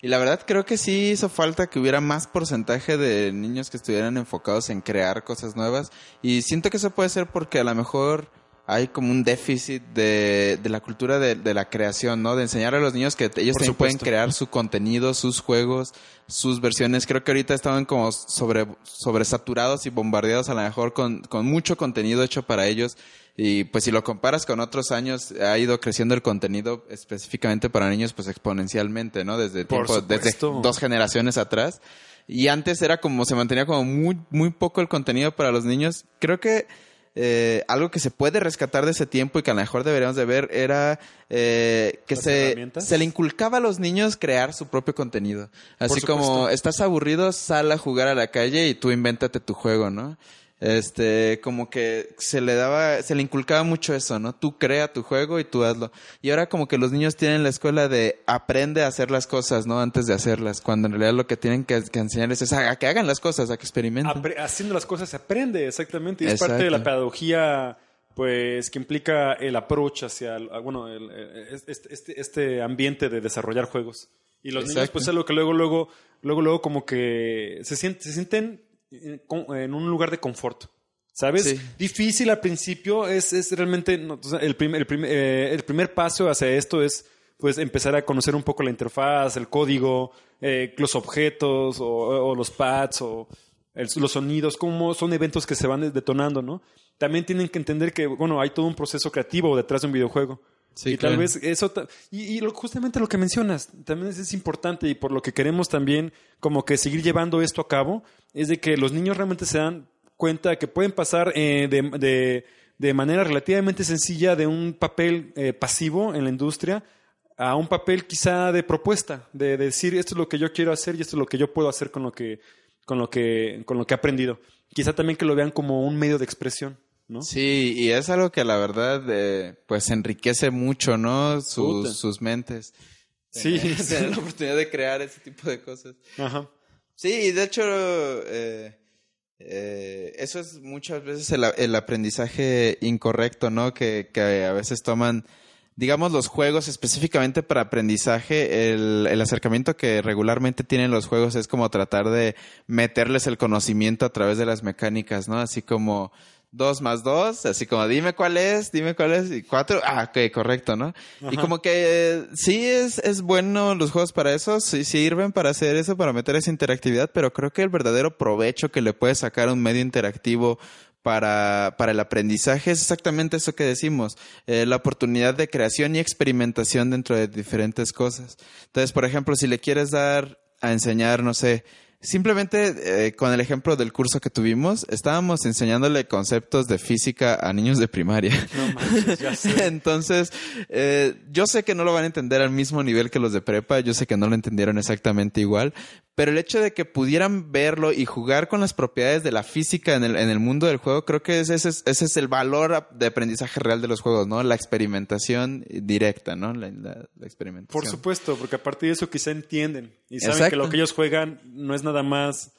C: Y la verdad creo que sí hizo falta que hubiera más porcentaje de niños que estuvieran enfocados en crear cosas nuevas. Y siento que eso puede ser porque a lo mejor hay como un déficit de, de la cultura de, de la creación, ¿no? De enseñar a los niños que ellos también pueden crear su contenido, sus juegos, sus versiones. Creo que ahorita estaban como sobre, sobresaturados y bombardeados a lo mejor con, con mucho contenido hecho para ellos. Y pues si lo comparas con otros años, ha ido creciendo el contenido específicamente para niños pues exponencialmente, ¿no? Desde, tiempo, desde dos generaciones atrás. Y antes era como, se mantenía como muy, muy poco el contenido para los niños. Creo que eh, algo que se puede rescatar de ese tiempo y que a lo mejor deberíamos de ver era eh, que
B: ¿Las
C: se, se le inculcaba a los niños crear su propio contenido. Así como estás aburrido, sal a jugar a la calle y tú invéntate tu juego, ¿no? Este, como que se le daba, se le inculcaba mucho eso, ¿no? Tú crea tu juego y tú hazlo. Y ahora como que los niños tienen la escuela de aprende a hacer las cosas, ¿no? Antes de hacerlas, cuando en realidad lo que tienen que, que enseñarles es a, a que hagan las cosas, a que experimenten.
B: Apre- haciendo las cosas se aprende, exactamente. Y es parte de la pedagogía, pues, que implica el approach hacia, ah, bueno, el- este, este, este ambiente de desarrollar juegos. Y los niños, pues es lo que luego, luego, luego, luego como que se sienten, se sienten en, un lugar de confort. ¿Sabes?
C: Sí.
B: Difícil al principio, es, es realmente, no, el, prim- el, prim- eh, el primer paso hacia esto es pues empezar a conocer un poco la interfaz, el código, eh, los objetos o, o los pads o el- los sonidos, cómo son eventos que se van detonando, ¿no? También tienen que entender que, bueno, hay todo un proceso creativo detrás de un videojuego.
C: Sí,
B: y tal vez eso y, y lo- justamente lo que mencionas también es, es importante y por lo que queremos también como que seguir llevando esto a cabo es de que los niños realmente se dan cuenta que pueden pasar eh, de, de- de manera relativamente sencilla de un papel eh, pasivo en la industria a un papel quizá de propuesta de, de decir esto es lo que yo quiero hacer y esto es lo que yo puedo hacer con lo que con lo que con lo que he aprendido quizá también que lo vean como un medio de expresión ¿no?
C: Sí, y es algo que la verdad, eh, pues enriquece mucho, ¿no? Sus, sus mentes.
B: Sí,
C: Tener, tener la oportunidad de crear ese tipo de cosas.
B: Ajá.
C: Sí, y de hecho, eh, eh, eso es muchas veces el, el aprendizaje incorrecto, ¿no? Que, que a veces toman, digamos, los juegos específicamente para aprendizaje. El, el acercamiento que regularmente tienen los juegos es como tratar de meterles el conocimiento a través de las mecánicas, ¿no? Así como dos más dos, así como dime cuál es, dime cuál es, y cuatro, ah, ok, correcto, ¿no? Y como que sí es, es bueno los juegos para eso, sí sirven para hacer eso, para meter esa interactividad, pero creo que el verdadero provecho que le puede sacar un medio interactivo para, para el aprendizaje es exactamente eso que decimos, eh, la oportunidad de creación y experimentación dentro de diferentes cosas. Entonces, por ejemplo, si le quieres dar a enseñar, no sé, Simplemente eh, con el ejemplo del curso que tuvimos, estábamos enseñándole conceptos de física a niños de primaria.
B: No manches, ya sé.
C: Entonces, eh, yo sé que no lo van a entender al mismo nivel que los de prepa, yo sé que no lo entendieron exactamente igual, pero el hecho de que pudieran verlo y jugar con las propiedades de la física en el, en el mundo del juego, creo que ese, es, ese es el valor de aprendizaje real de los juegos, ¿no? La experimentación directa, ¿no? La, la- la experimentación.
B: Por supuesto, porque a partir de eso quizá entienden y saben
C: Exacto.
B: que lo que ellos juegan no es nada más,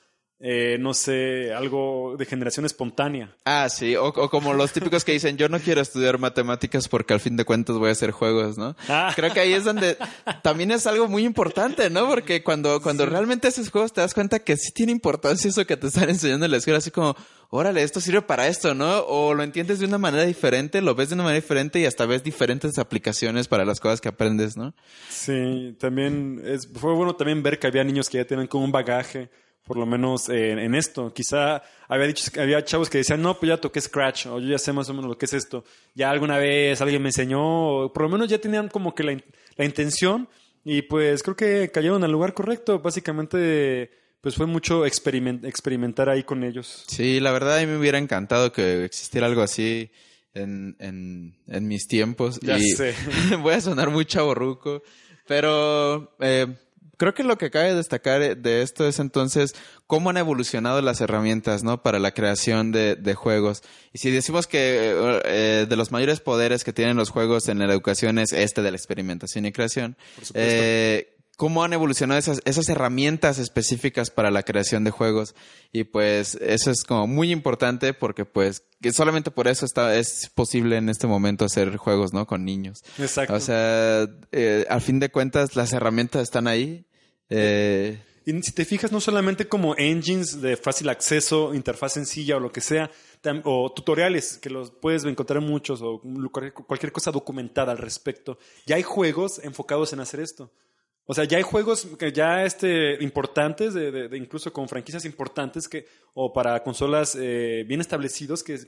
B: eh, no sé, algo de generación espontánea.
C: Ah, sí, o, o como los típicos que dicen, yo no quiero estudiar matemáticas porque al fin de cuentas voy a hacer juegos, ¿no?
B: Ah.
C: Creo que ahí es donde también es algo muy importante, ¿no? Porque cuando, cuando realmente haces juegos te das cuenta que sí tiene importancia eso que te están enseñando en la escuela, así como, órale, esto sirve para esto, ¿no? O lo entiendes de una manera diferente, lo ves de una manera diferente y hasta ves diferentes aplicaciones para las cosas que aprendes, ¿no?
B: Sí, también es, fue bueno también ver que había niños que ya tienen como un bagaje, por lo menos en, en esto. Quizá había dicho, había chavos que decían, no, pues ya toqué Scratch, o yo ya sé más o menos lo que es esto. Ya alguna vez alguien me enseñó, o por lo menos ya tenían como que la, in- la intención, y pues creo que cayeron al lugar correcto. Básicamente, pues fue mucho experiment- experimentar ahí con ellos.
C: Sí, la verdad a mí me hubiera encantado que existiera algo así en, en, en mis tiempos.
B: Ya
C: y
B: sé.
C: voy a sonar muy chaborruco, pero eh, creo que lo que cabe destacar de esto es entonces cómo han evolucionado las herramientas, ¿no? Para la creación de, de juegos. Y si decimos que eh, de los mayores poderes que tienen los juegos en la educación es este de la experimentación y creación,
B: Por supuesto.
C: eh, cómo han evolucionado esas, esas herramientas específicas para la creación de juegos. Y pues eso es como muy importante porque pues que solamente por eso está, es posible en este momento hacer juegos, ¿no? Con niños.
B: Exacto.
C: O sea, eh, al fin de cuentas las herramientas están ahí. Eh,
B: Y si te fijas, no solamente como engines de fácil acceso, interfaz sencilla o lo que sea, o tutoriales que los puedes encontrar muchos o cualquier- cosa documentada al respecto. Ya hay juegos enfocados en hacer esto. O sea, ya hay juegos que ya este, importantes, de, incluso con franquicias importantes que, o para consolas eh, bien establecidos que,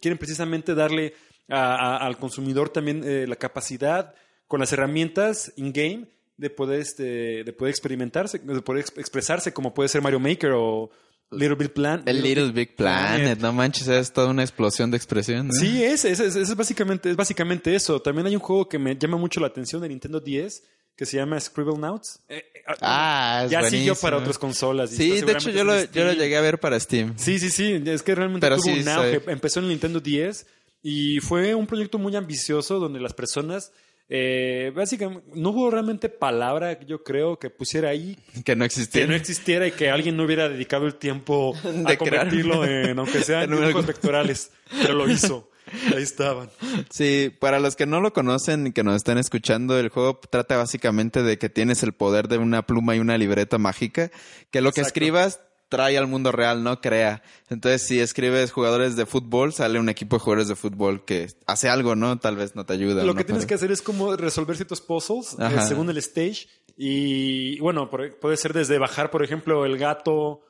B: quieren precisamente darle al consumidor también eh, la capacidad con las herramientas in-game de poder, este, de poder experimentarse, de poder ex- expresarse, como puede ser Mario Maker o Little Big Planet.
C: el Little Big Planet, no manches, es toda una explosión de expresión. ¿no?
B: Sí, es, es, es, es básicamente, es básicamente eso. También hay un juego que me llama mucho la atención de Nintendo 10 que se llama Scribblenauts. Eh, eh,
C: Ah, es
B: ya siguió
C: buenísimo.
B: para otras consolas. y
C: Sí, de hecho yo lo, yo lo llegué a ver para Steam.
B: Sí, sí, sí. Es que realmente
C: Pero
B: tuvo
C: sí,
B: un auge.
C: sí.
B: Empezó en el Nintendo 10 y fue un proyecto muy ambicioso donde las personas, eh, básicamente, no hubo realmente palabra, yo creo, que pusiera ahí
C: Que no
B: que
C: existía.
B: no existiera y que alguien no hubiera dedicado el tiempo
C: De
B: a convertirlo en, aunque sean
C: En
B: dibujos vectorales, pero lo hizo. Ahí estaban.
C: Sí, para los que no lo conocen y que nos están escuchando, el juego trata básicamente de que tienes el poder de una pluma y una libreta mágica, que lo que escribas trae al mundo real, no crea. Entonces, si escribes jugadores de fútbol, sale un equipo de jugadores de fútbol que hace algo, ¿no? Tal vez no te ayuda.
B: Lo
C: ¿no?
B: que tienes que hacer es como resolver ciertos puzzles eh, según el stage. Y bueno, por- puede ser desde bajar, por ejemplo, el gato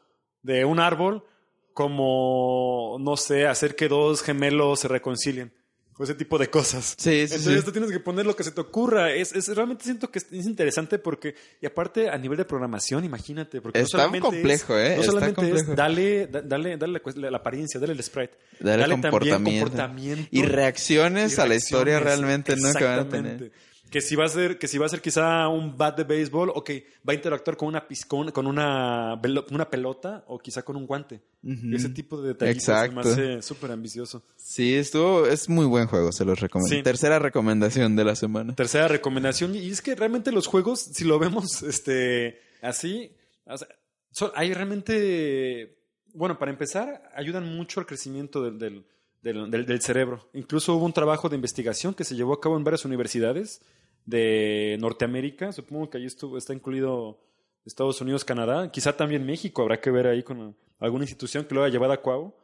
B: de un árbol, como, no sé, hacer que dos gemelos se reconcilien. O ese tipo de cosas.
C: Sí, sí,
B: Entonces
C: sí.
B: tú tienes que poner lo que se te ocurra. Es, es- realmente siento que es, es interesante porque, y aparte a nivel de programación, imagínate, porque
C: Está
B: no solamente
C: complejo,
B: es,
C: ¿eh?
B: No
C: Está
B: solamente
C: complejo.
B: es dale, da- dale, dale la, la apariencia, dale el sprite,
C: Dale,
B: también
C: comportamiento.
B: comportamiento
C: Y reacciones
B: y
C: a la historia realmente, ¿no? Que van a tener.
B: Que si va a ser, que si va a ser quizá un bat de béisbol, ok, va a interactuar con una pis- con, una, una pelota o quizá con un guante. Ese tipo de detalles me hace súper ambicioso.
C: Sí, estuvo, es muy buen juego, se los recomiendo.
B: Sí.
C: Tercera recomendación de la semana.
B: Tercera recomendación, y es que realmente los juegos, si lo vemos este así, o sea, son- hay realmente, bueno, para empezar, ayudan mucho al crecimiento del- del- del cerebro. Incluso hubo un trabajo de investigación que se llevó a cabo en varias universidades de Norteamérica, supongo que ahí estuvo, está incluido Estados Unidos, Canadá, quizá también México, habrá que ver ahí con alguna institución que lo haya llevado a cabo,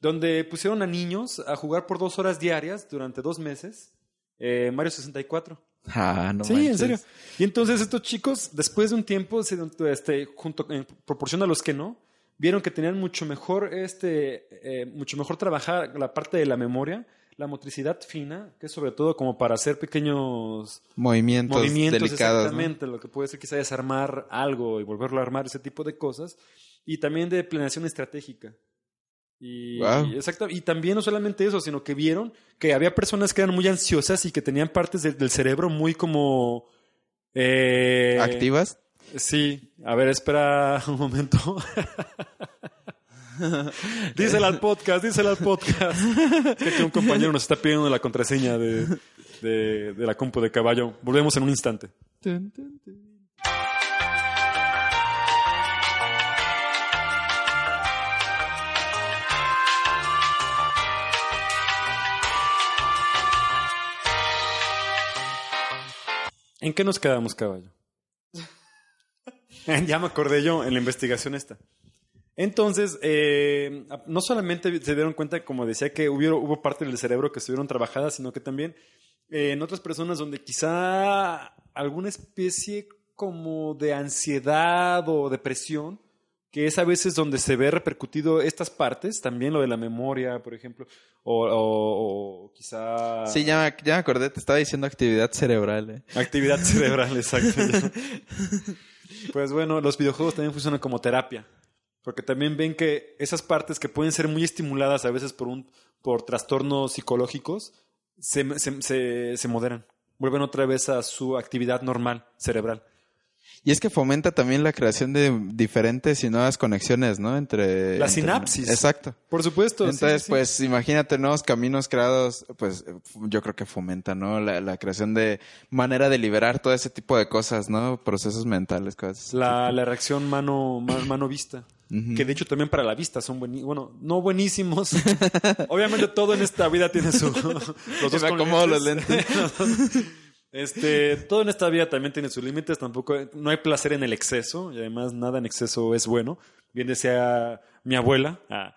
B: donde pusieron a niños a jugar por dos horas diarias durante dos meses eh, Mario 64.
C: Ah, no
B: sí,
C: manches.
B: en serio. Y entonces estos chicos, después de un tiempo, se- este, junto en proporción a los que no, vieron que tenían mucho mejor, este, eh, mucho mejor trabajar la parte de la memoria, la motricidad fina, que es sobre todo como para hacer pequeños
C: Movimientos,
B: movimientos,
C: delicados. ¿no?
B: exactamente, lo que puede ser quizá desarmar algo y volverlo a armar, ese tipo de cosas, y también de planeación estratégica. Y,
C: Wow.
B: y exacto, y también no solamente eso, sino que vieron que había personas que eran muy ansiosas y que tenían partes del, del cerebro muy como... eh,
C: ¿Activas?
B: Sí, a ver, espera un momento. dísela al podcast, dísela al podcast. Es que un compañero nos está pidiendo la contraseña de, de, de la compu de caballo. Volvemos en un instante. ¿En qué nos quedamos, caballo? ya me acordé yo en la investigación esta. Entonces, eh, no solamente se dieron cuenta, como decía, que hubo, hubo parte del cerebro que estuvieron trabajadas, sino que también eh, en otras personas donde quizá alguna especie como de ansiedad o depresión, que es a veces donde se ve repercutido estas partes, también lo de la memoria, por ejemplo, o, o- o quizá...
C: Sí, ya, me- ya me acordé, te estaba diciendo actividad cerebral. ¿eh?
B: Actividad cerebral, exacto. Pues bueno, los videojuegos también funcionan como terapia. Porque también ven que esas partes que pueden ser muy estimuladas a veces por, un, por trastornos psicológicos, se, se, se, se moderan. Vuelven otra vez a su actividad normal, cerebral.
C: Y es que fomenta también la creación de diferentes y nuevas conexiones, ¿no? Entre...
B: La
C: entre-
B: sinapsis.
C: Exacto.
B: Por supuesto.
C: Entonces,
B: sí.
C: pues imagínate nuevos caminos creados, pues yo creo que fomenta, ¿no? La, la creación de manera de liberar todo ese tipo de cosas, ¿no? Procesos mentales, cosas.
B: La, la reacción mano, ma- mano vista. Que de hecho también para la vista son buenísimos. Bueno, no buenísimos. Obviamente todo en esta vida tiene su. Los dos con
C: acomodo los
B: Este, todo en esta vida también tiene sus límites. Tampoco, no hay placer en el exceso. Y además nada en exceso es bueno. Bien decía mi abuela. Ah.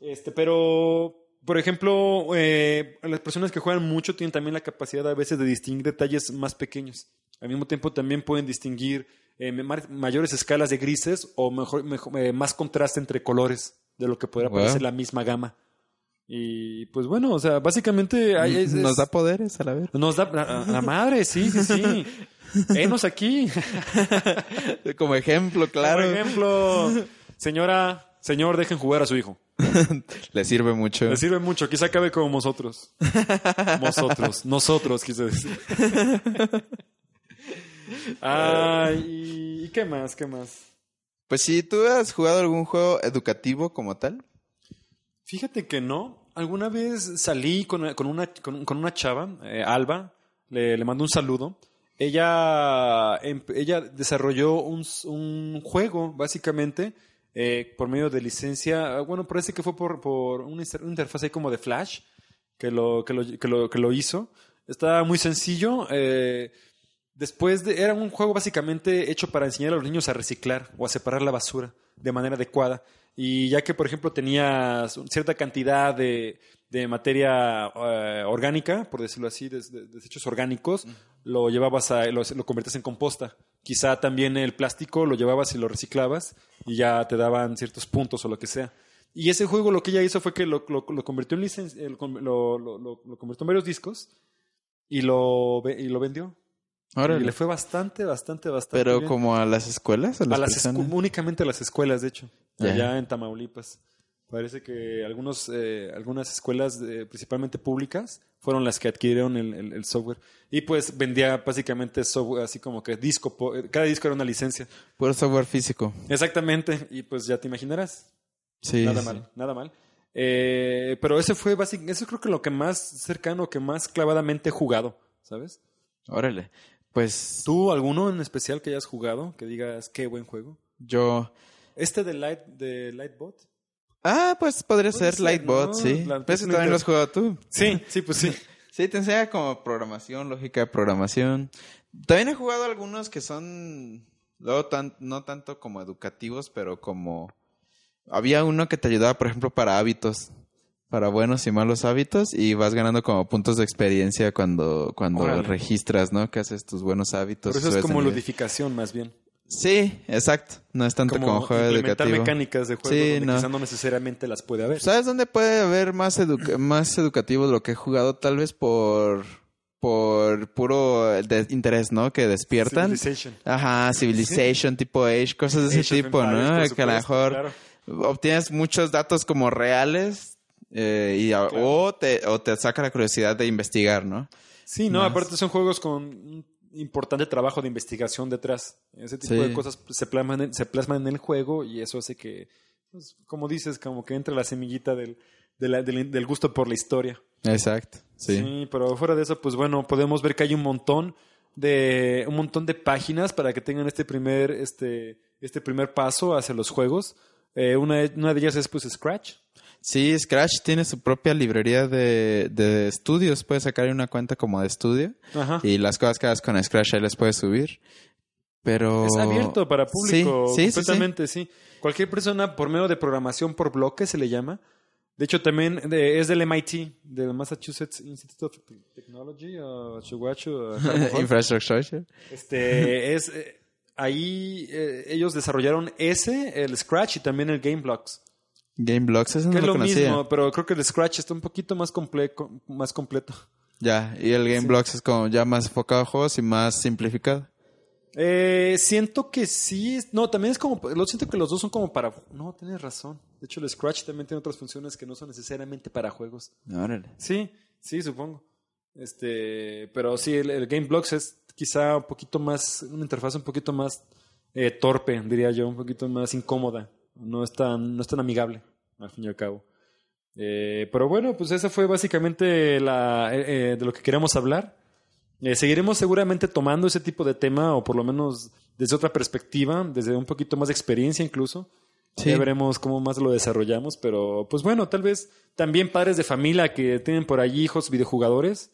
B: Este, pero, por ejemplo, eh, las personas que juegan mucho tienen también la capacidad a veces de distinguir detalles más pequeños. Al mismo tiempo también pueden distinguir eh, ma- mayores escalas de grises o mejor, mejor- eh, más contraste entre colores de lo que podría
C: Wow.
B: parecer la misma gama. Y pues bueno, o sea, básicamente hay- es-
C: Nos da poderes a la vez.
B: nos da la, la madre, sí, sí, sí. Enos aquí.
C: Como ejemplo, claro.
B: Por ejemplo, señora, señor, dejen jugar a su hijo.
C: Le sirve mucho.
B: Le sirve mucho, quizá acabe como nosotros. Nosotros, nosotros, quise decir. Ay, ¿y- ¿y qué más? ¿Qué más?
C: Pues si tú has jugado algún juego educativo como tal.
B: Fíjate que no. Alguna vez salí con, con una, con, con una chava, eh, Alba, le, le mando un saludo. Ella, em- ella desarrolló un, juego, básicamente, eh, por medio de licencia. Bueno, parece que fue por, por una inter- una interfaz ahí como de Flash, que lo, que lo, que lo, que lo hizo. Estaba muy sencillo. eh, después de, era un juego básicamente hecho para enseñar a los niños a reciclar o a separar la basura de manera adecuada. Y ya que, por ejemplo, tenías cierta cantidad de, de materia eh, orgánica, por decirlo así, de- desechos orgánicos, lo llevabas a, lo, lo convertías en composta. Quizá también el plástico lo llevabas y lo reciclabas y ya te daban ciertos puntos o lo que sea. Y ese juego lo que ella hizo fue que lo, lo- lo convirtió en licen- eh, lo, convirtió en varios discos y lo, y lo vendió.
C: Órale.
B: Y le fue bastante, bastante, bastante
C: Pero
B: bien.
C: como a las escuelas, a las,
B: A las escu- únicamente a las escuelas, de hecho, allá en Tamaulipas. Parece que algunos, eh, algunas escuelas, eh, principalmente públicas, fueron las que adquirieron el, el- el software. Y pues vendía básicamente software, así como que disco, eh, cada disco era una licencia.
C: Puro software físico.
B: Exactamente, y pues ya te imaginarás.
C: Sí.
B: nada
C: sí.
B: mal, nada mal. Eh, pero ese fue básicamente, eso creo que lo que más cercano, que más clavadamente he jugado, ¿sabes?
C: Órale. Pues
B: ¿Tú alguno en especial que hayas jugado, que digas qué buen juego?
C: yo...
B: Este de Light, de Lightbot.
C: Ah, pues podría ser
B: ser,
C: Lightbot,
B: ¿no?
C: sí.
B: La-
C: Pues
B: es
C: también lo has jugado tú.
B: Sí, sí, pues sí.
C: Sí, te enseña como programación, lógica de programación. También he jugado algunos que son luego tan, no tanto como educativos, pero como había uno que te ayudaba, por ejemplo, para hábitos, para buenos y malos hábitos y vas ganando como puntos de experiencia cuando cuando
B: Órale.
C: registras, ¿no? Que haces tus buenos hábitos.
B: Pero eso es como ludificación más bien.
C: Sí, exacto. No es tanto como,
B: Como
C: juego
B: implementar
C: educativo.
B: mecánicas de juego
C: Sí,
B: donde
C: no.
B: quizá no necesariamente las puede haber.
C: ¿Sabes dónde puede haber más, educa- más educativo de lo que he jugado? Tal vez por, por puro de interés, ¿no? Que despiertan.
B: Civilization.
C: Ajá, Civilization, tipo Age, cosas de ese
B: Age
C: tipo,
B: Empires,
C: ¿no?
B: por
C: Que a lo
B: supuesto,
C: mejor
B: claro.
C: obtienes muchos datos como reales eh, y, a-
B: Claro.
C: o, te, o te saca la curiosidad de investigar, ¿no?
B: Sí, no,
C: Más.
B: aparte son juegos con un importante trabajo de investigación detrás. Ese tipo
C: Sí.
B: de cosas se plasman, en, se plasman en el juego y eso hace que, pues, como dices, como que entre la semillita del, de la- del, del gusto por la historia.
C: Exacto, sí.
B: Sí, pero fuera de eso, pues bueno, podemos ver que hay un montón de un montón de páginas para que tengan este primer este este primer paso hacia los juegos. Eh, una, una de ellas es pues Scratch.
C: Sí, Scratch tiene su propia librería de, de estudios. Puedes sacar una cuenta como de estudio.
B: Ajá.
C: Y las cosas que hagas con Scratch ahí las puedes subir. Pero...
B: Es abierto para público
C: Sí, sí, sí, sí.
B: completamente, sí, Cualquier persona por medio de programación por bloque se le llama. De hecho, también de- es del MIT, del Massachusetts Institute of Technology, o Chuguachu, o Harvard.
C: Infrastructure.
B: Este es eh, ahí eh, ellos desarrollaron ese, el Scratch y también el GameBlocks.
C: GameBlocks, eso no
B: Que es
C: lo
B: lo
C: conocía.
B: mismo, pero creo que el Scratch está un poquito más, comple más completo.
C: Ya, y el GameBlocks es como ya más enfocado a juegos y más simplificado.
B: Eh, siento que sí. No, también es como. Lo siento que los dos son como para. No, tienes razón. De hecho, el Scratch también tiene otras funciones que no son necesariamente para juegos.
C: Órale.
B: Sí, sí, supongo. Este, pero sí, el, el GameBlocks es quizá un poquito más. Una interfaz un poquito más eh, torpe, diría yo. Un poquito más incómoda. No es tan, no es tan amigable, al fin y al cabo. Eh, pero bueno, pues esa fue básicamente la, eh, eh, de lo que queríamos hablar. Eh, seguiremos seguramente tomando ese tipo de tema, o por lo menos desde otra perspectiva, desde un poquito más de experiencia incluso.
C: Sí.
B: Ya veremos cómo más lo desarrollamos, pero pues bueno, tal vez también padres de familia que tienen por allí hijos videojugadores,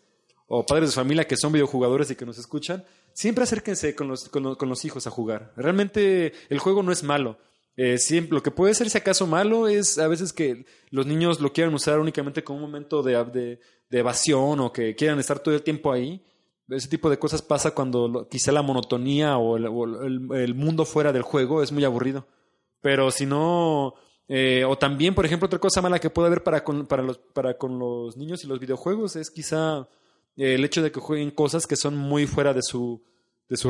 B: o padres de familia que son videojugadores y que nos escuchan, siempre acérquense con los, con los, con los hijos a jugar. Realmente el juego no es malo. Eh, lo que puede ser si acaso malo es a veces que los niños lo quieran usar únicamente como un momento de, de, evasión o que quieran estar todo el tiempo ahí. Ese tipo de cosas pasa cuando quizá la monotonía o, el, mundo fuera del juego es muy aburrido. Pero si no, eh, o también, por ejemplo, otra cosa mala que puede haber para con, para los, con los niños y los videojuegos es quizá el hecho de que jueguen cosas que son muy fuera de su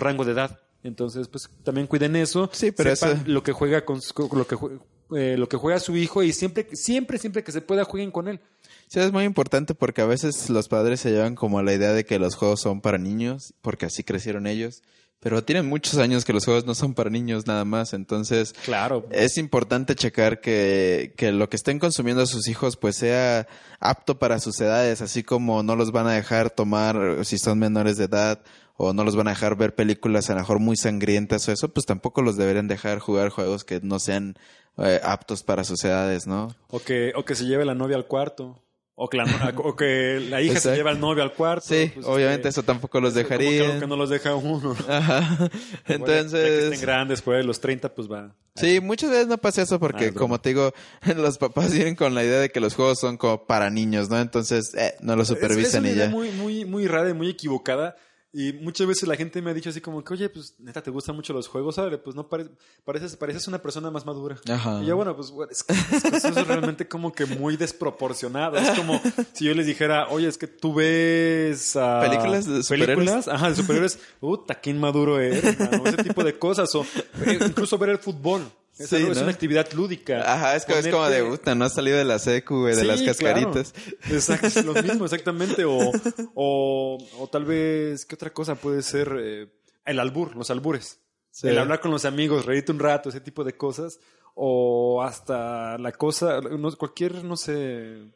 B: rango de edad. Entonces, pues también cuiden eso.
C: Sí, pero
B: sepan
C: eso-
B: lo que juega con, lo que jue- eh, lo que juega su hijo y siempre, siempre, siempre que se pueda jueguen con él.
C: Sí, es muy importante porque a veces los padres se llevan como la idea de que los juegos son para niños, porque así crecieron ellos. Pero tienen muchos años que los juegos no son para niños nada más. Entonces,
B: Claro.
C: es importante checar que, que lo que estén consumiendo sus hijos pues sea apto para sus edades, así como no los van a dejar tomar si son menores de edad o no los van a dejar ver películas a lo mejor muy sangrientas o eso, pues tampoco los deberían dejar jugar juegos que no sean eh, aptos para sus edades, ¿no?
B: O que, o que se lleve la novia al cuarto. O que la, o que la hija se lleva al novio al cuarto.
C: Sí,
B: pues,
C: obviamente
B: este,
C: eso tampoco los dejaría.
B: que no los deja uno.
C: Ajá.
B: Ya que
C: Entonces,
B: estén grandes, de los 30, pues va.
C: sí, muchas veces no pasa eso
B: Ah,
C: porque,
B: es broma.
C: como te digo, los papás vienen con la idea de que los juegos son como para niños, ¿no? Entonces, eh, no lo
B: Es- es
C: supervisan
B: una
C: y
B: idea
C: ya.
B: muy, muy, muy rara y muy equivocada. Y muchas veces la gente me ha dicho así como que, oye, pues neta, ¿te gustan mucho los juegos? ¿Sabes? Pues no pare- pareces, pareces una persona más madura.
C: Ajá.
B: Y yo, bueno, pues bueno, es que, es que eso es realmente como que muy desproporcionado. Es como si yo les dijera, oye, es que tú ves ah,
C: ¿Películas de superhéroes?
B: películas, ajá, de superhéroes, puta, qué inmaduro eres, mano", ese tipo de cosas. O eh, incluso ver el fútbol. Es,
C: Sí,
B: algo- es
C: ¿no?
B: una actividad lúdica.
C: Ajá, es, como- es como de,
B: Ponerte-
C: puta, no has salido de la secu, de
B: Sí,
C: las cascaritas.
B: claro. Exacto, es lo mismo, exactamente. O, o, o tal vez, ¿qué otra cosa puede ser? Eh, el albur, los albures.
C: Sí.
B: El hablar con los amigos, reírte un rato, ese tipo de cosas. O hasta la cosa, cualquier, no sé.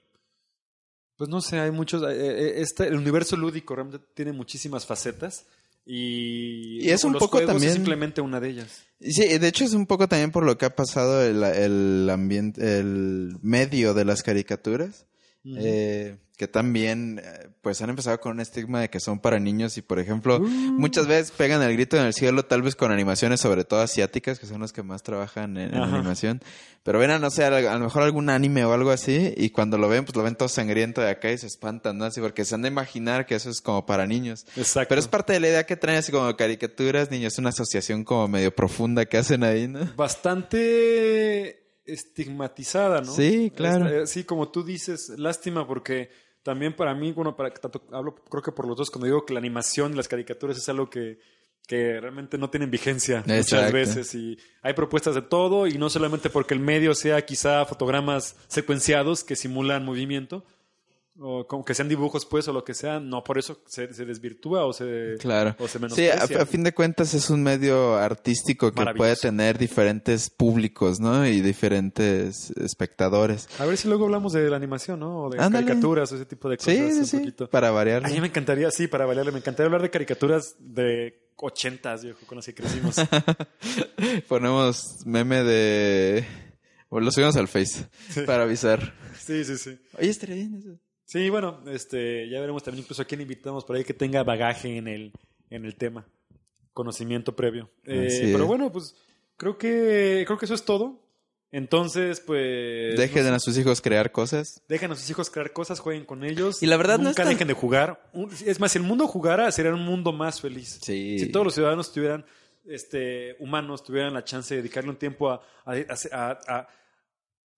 B: Pues no sé, hay muchos. eh, eh, Este, el universo lúdico realmente tiene muchísimas facetas. Y,
C: Y es un poco también-
B: Es simplemente una de ellas.
C: Sí, de hecho es un poco también por lo que ha pasado el, el ambiente, el medio de las caricaturas, eh, que también eh, pues han empezado con un estigma de que son para niños y por ejemplo muchas veces pegan el grito en el cielo tal vez con animaciones sobre todo asiáticas que son los que más trabajan en, animación, pero ven a no sé a, a lo mejor algún anime o algo así y cuando lo ven pues lo ven todo sangriento de acá y se espantan, ¿no? Así porque se han de imaginar que eso es como para niños.
B: Exacto.
C: Pero es parte de la idea que traen así como caricaturas, niños, es una asociación como medio profunda que hacen ahí, ¿no?
B: bastante estigmatizada, ¿no?
C: Sí, claro.
B: Este, sí, como tú dices, lástima porque también para mí, bueno, para tanto hablo creo que por los dos cuando digo que la animación y las caricaturas es algo que que realmente no tienen vigencia muchas veces y hay propuestas de todo y no solamente porque el medio sea quizá fotogramas secuenciados que simulan movimiento o como que sean dibujos pues o lo que sea, no por eso se, se desvirtúa o se
C: Claro.
B: o se
C: Sí,
B: menosprecia.
C: a, a fin de cuentas es un medio artístico que puede tener diferentes públicos, ¿no? Y diferentes espectadores.
B: A ver si luego hablamos de la animación, ¿no? O de
C: Ándale.
B: caricaturas o ese tipo de cosas.
C: Sí, sí,
B: un
C: sí.
B: poquito.
C: Para variar.
B: A mí me encantaría, sí, para bailarle, me encantaría hablar de caricaturas de ochentas, viejo, con las que crecimos.
C: Ponemos meme de... Bueno, lo subimos al Face para avisar.
B: Sí, sí, sí.
C: Oye, estaría bien eso.
B: Sí, bueno, este, ya veremos también incluso a quién invitamos por ahí que tenga bagaje en el, en el tema, conocimiento previo. Eh, pero bueno, pues creo que creo que eso es todo. Entonces, pues
C: Dejen a sus hijos crear cosas.
B: dejen a sus hijos crear cosas, jueguen con ellos.
C: Y la verdad no
B: nunca
C: es tan-
B: dejen de jugar. Es más, si el mundo jugara, sería un mundo más feliz.
C: Sí.
B: Si todos los ciudadanos tuvieran, este, humanos tuvieran la chance de dedicarle un tiempo a, a, a- a- a-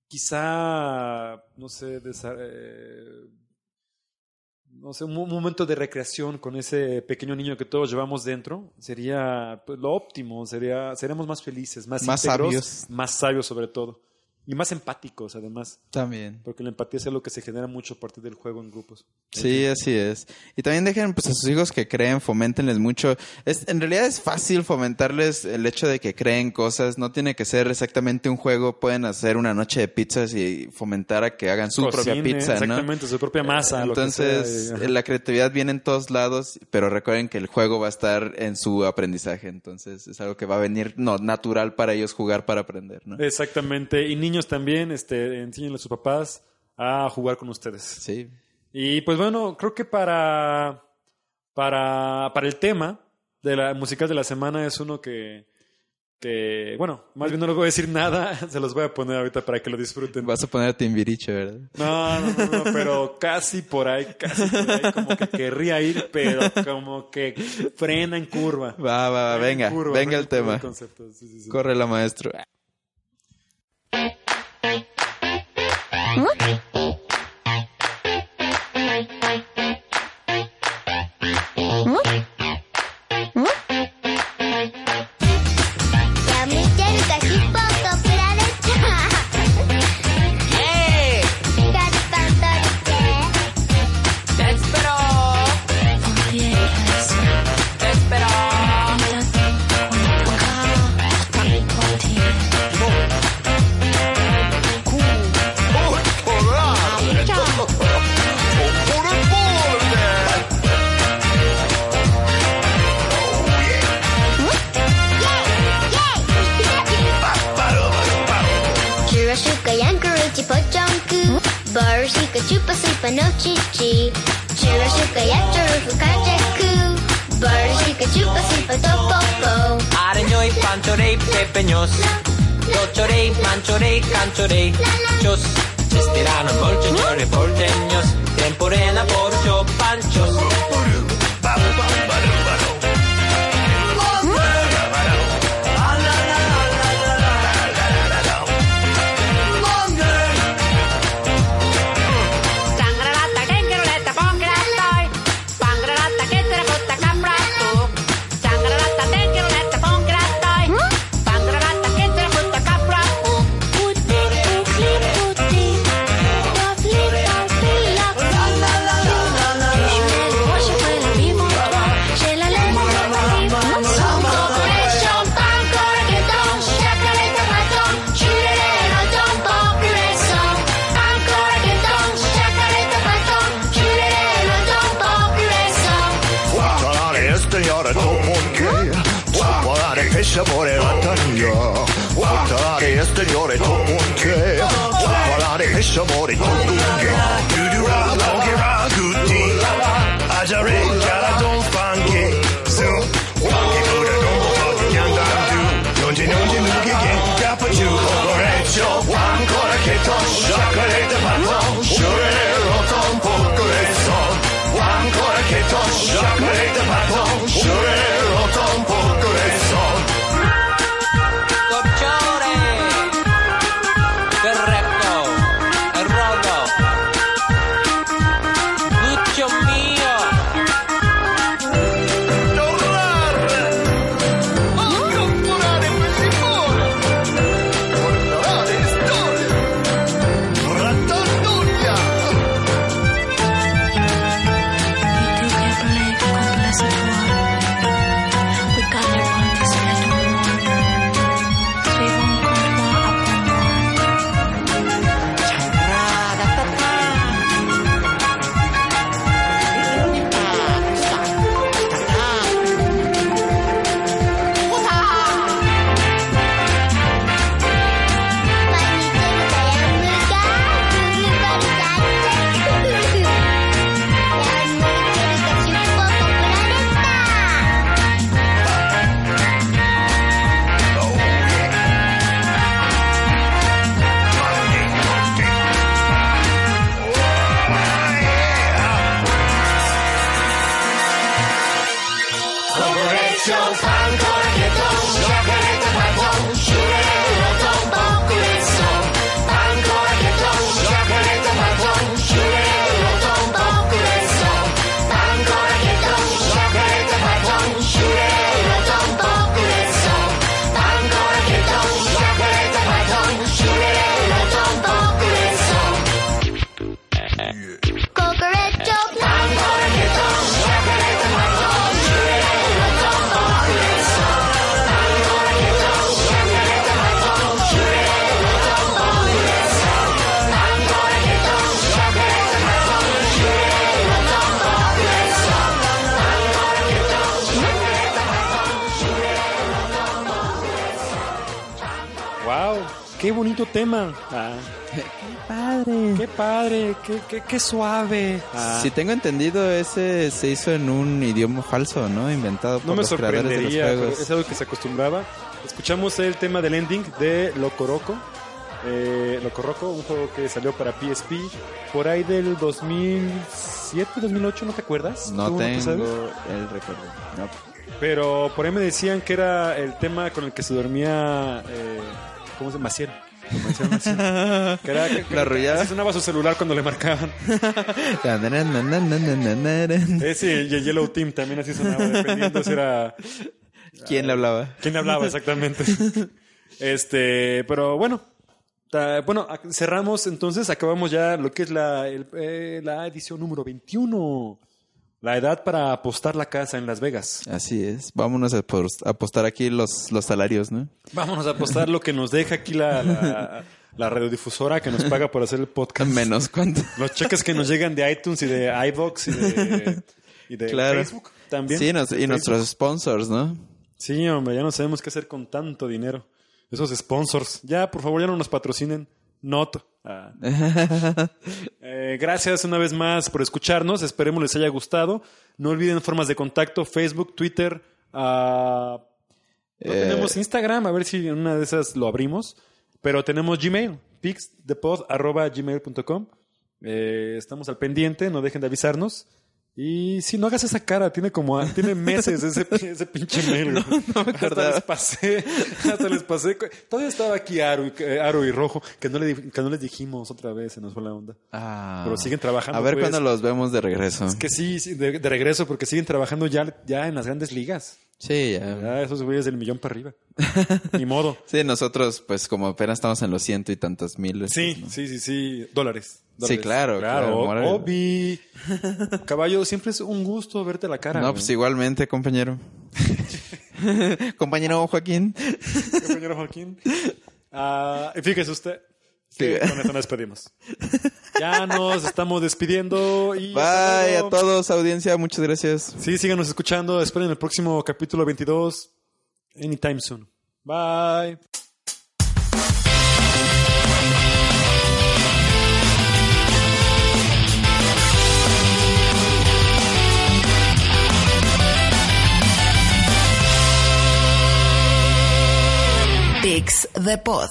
B: quizá, no sé, eh, no sé, un mo- momento de recreación con ese pequeño niño que todos llevamos dentro, sería pues, lo óptimo, sería, seríamos más felices, más,
C: Más
B: íntegros,
C: sabios.
B: más sabios sobre todo. Y más empáticos, además.
C: También.
B: Porque la empatía es algo que se genera mucho a partir del juego en grupos.
C: Sí, así es. Y también dejen pues, a sus hijos que creen, foméntenles mucho. Es, en realidad es fácil fomentarles el hecho de que creen cosas. No tiene que ser exactamente un juego. Pueden hacer una noche de pizzas y fomentar a que hagan su propia pizza, ¿no?
B: Exactamente, su propia masa. lo que
C: Entonces,
B: sea,
C: la creatividad viene en todos lados, pero recuerden que el juego va a estar en su aprendizaje. Entonces, es algo que va a venir no, natural para ellos jugar para aprender, ¿no?
B: Exactamente. Y niños también, este, enséñenle a sus papás a jugar con ustedes.
C: Sí.
B: Y pues bueno, creo que para, para, para el tema de la musical de la semana es uno que, que, bueno, más bien no les voy a decir nada, se los voy a poner ahorita para que lo disfruten.
C: Vas a poner a Timbiriche, ¿verdad?
B: No, no, no, no, pero casi por ahí, casi por ahí, como que querría ir, pero como que frena en curva.
C: Va, va, va, venga,
B: curva,
C: venga el tema.
B: concepto, sí, sí, sí.
C: Corre la maestro.
D: Look
A: Shika chupa supa no chichi Chura shuka yacharu fukajaku Bar shika chupa supa topopo
D: Areñoy, panchorey, pepeños. Tochorey, manchorey, canchorey. Chos, estirano, bolcheñores, porteños. Temporena, porcho, panchos.
B: ¡Qué, qué, suave! Ah,
C: Si tengo entendido, ese se hizo en un idioma falso, ¿no? Inventado por
B: no me
C: los creadores de los juegos.
B: es algo que se acostumbraba. Escuchamos el tema del ending de Locoroco. Eh, Locoroco, un juego que salió para PSP por ahí del 2007, 2008, ¿no te acuerdas?
C: No
B: ¿Tú te
C: tengo el recuerdo. No.
B: Pero por ahí me decían que era el tema con el que se dormía. Eh, ¿Cómo se llama? Maciel. Que era, que, que-
C: La arrullada.
B: así sonaba su celular cuando le marcaban.
C: ¿Quién
B: Ese y el Yellow Team también así sonaba, dependiendo si era.
C: le hablaba?
B: ¿Quién hablaba exactamente? este, pero bueno. ta- bueno, cerramos entonces, acabamos ya lo que es la, el- eh, la edición número 21. La edad para apostar la casa en Las Vegas.
C: Así es. Vámonos a pos- a apostar aquí los, los salarios, ¿no?
B: Vámonos a apostar lo que nos deja aquí la, la, la radiodifusora que nos paga por hacer el podcast.
C: Menos cuánto.
B: Los cheques que nos llegan de iTunes y de iVoox y de, y de
C: Claro.
B: Facebook también.
C: Sí, nos- y
B: Facebook.
C: nuestros sponsors, ¿no?
B: Sí, hombre, ya no sabemos qué hacer con tanto dinero. Esos sponsors. Ya, por favor, ya no nos patrocinen. Not. Ah. Eh, gracias una vez más por escucharnos. Esperemos les haya gustado. No olviden formas de contacto: Facebook, Twitter. ah, no
C: Eh.
B: tenemos Instagram, a ver si en una de esas lo abrimos. Pero tenemos Gmail, pixdepod.gmail.com. Eh, estamos al pendiente, no dejen de avisarnos. Y si no hagas esa cara, tiene como tiene meses ese, ese pinche mail. güey. hasta les pasé, hasta les pasé. Todavía estaba aquí Aro, y- Aro y Rojo, que no, le, que no les dijimos otra vez, se nos fue la onda.
C: Ah.
B: Pero siguen trabajando,
C: A ver
B: pues.
C: cuándo los vemos de regreso.
B: Es que sí, sí, de, de regreso, porque siguen trabajando ya, ya en las grandes ligas.
C: Sí, ya.
B: Ya esos güeyes del millón para arriba. Ni modo.
C: Sí, nosotros, pues como apenas estamos en los ciento y tantos miles.
B: Sí,
C: ¿no?
B: sí, sí, sí. Dólares.
C: Sí,
B: Dólares.
C: claro, claro, moral.
B: Obi. Caballo, siempre es un gusto verte la cara.
C: No,
B: güey.
C: pues igualmente, compañero. compañero Joaquín.
B: Compañero Joaquín. Y fíjese usted
C: Sí.
B: con esto nos despedimos. Ya nos estamos despidiendo y...
C: Bye a todos, audiencia. Muchas gracias.
B: Sí, síganos escuchando. Esperen el próximo capítulo 22. Anytime soon. Bye.
E: Pix the Pod.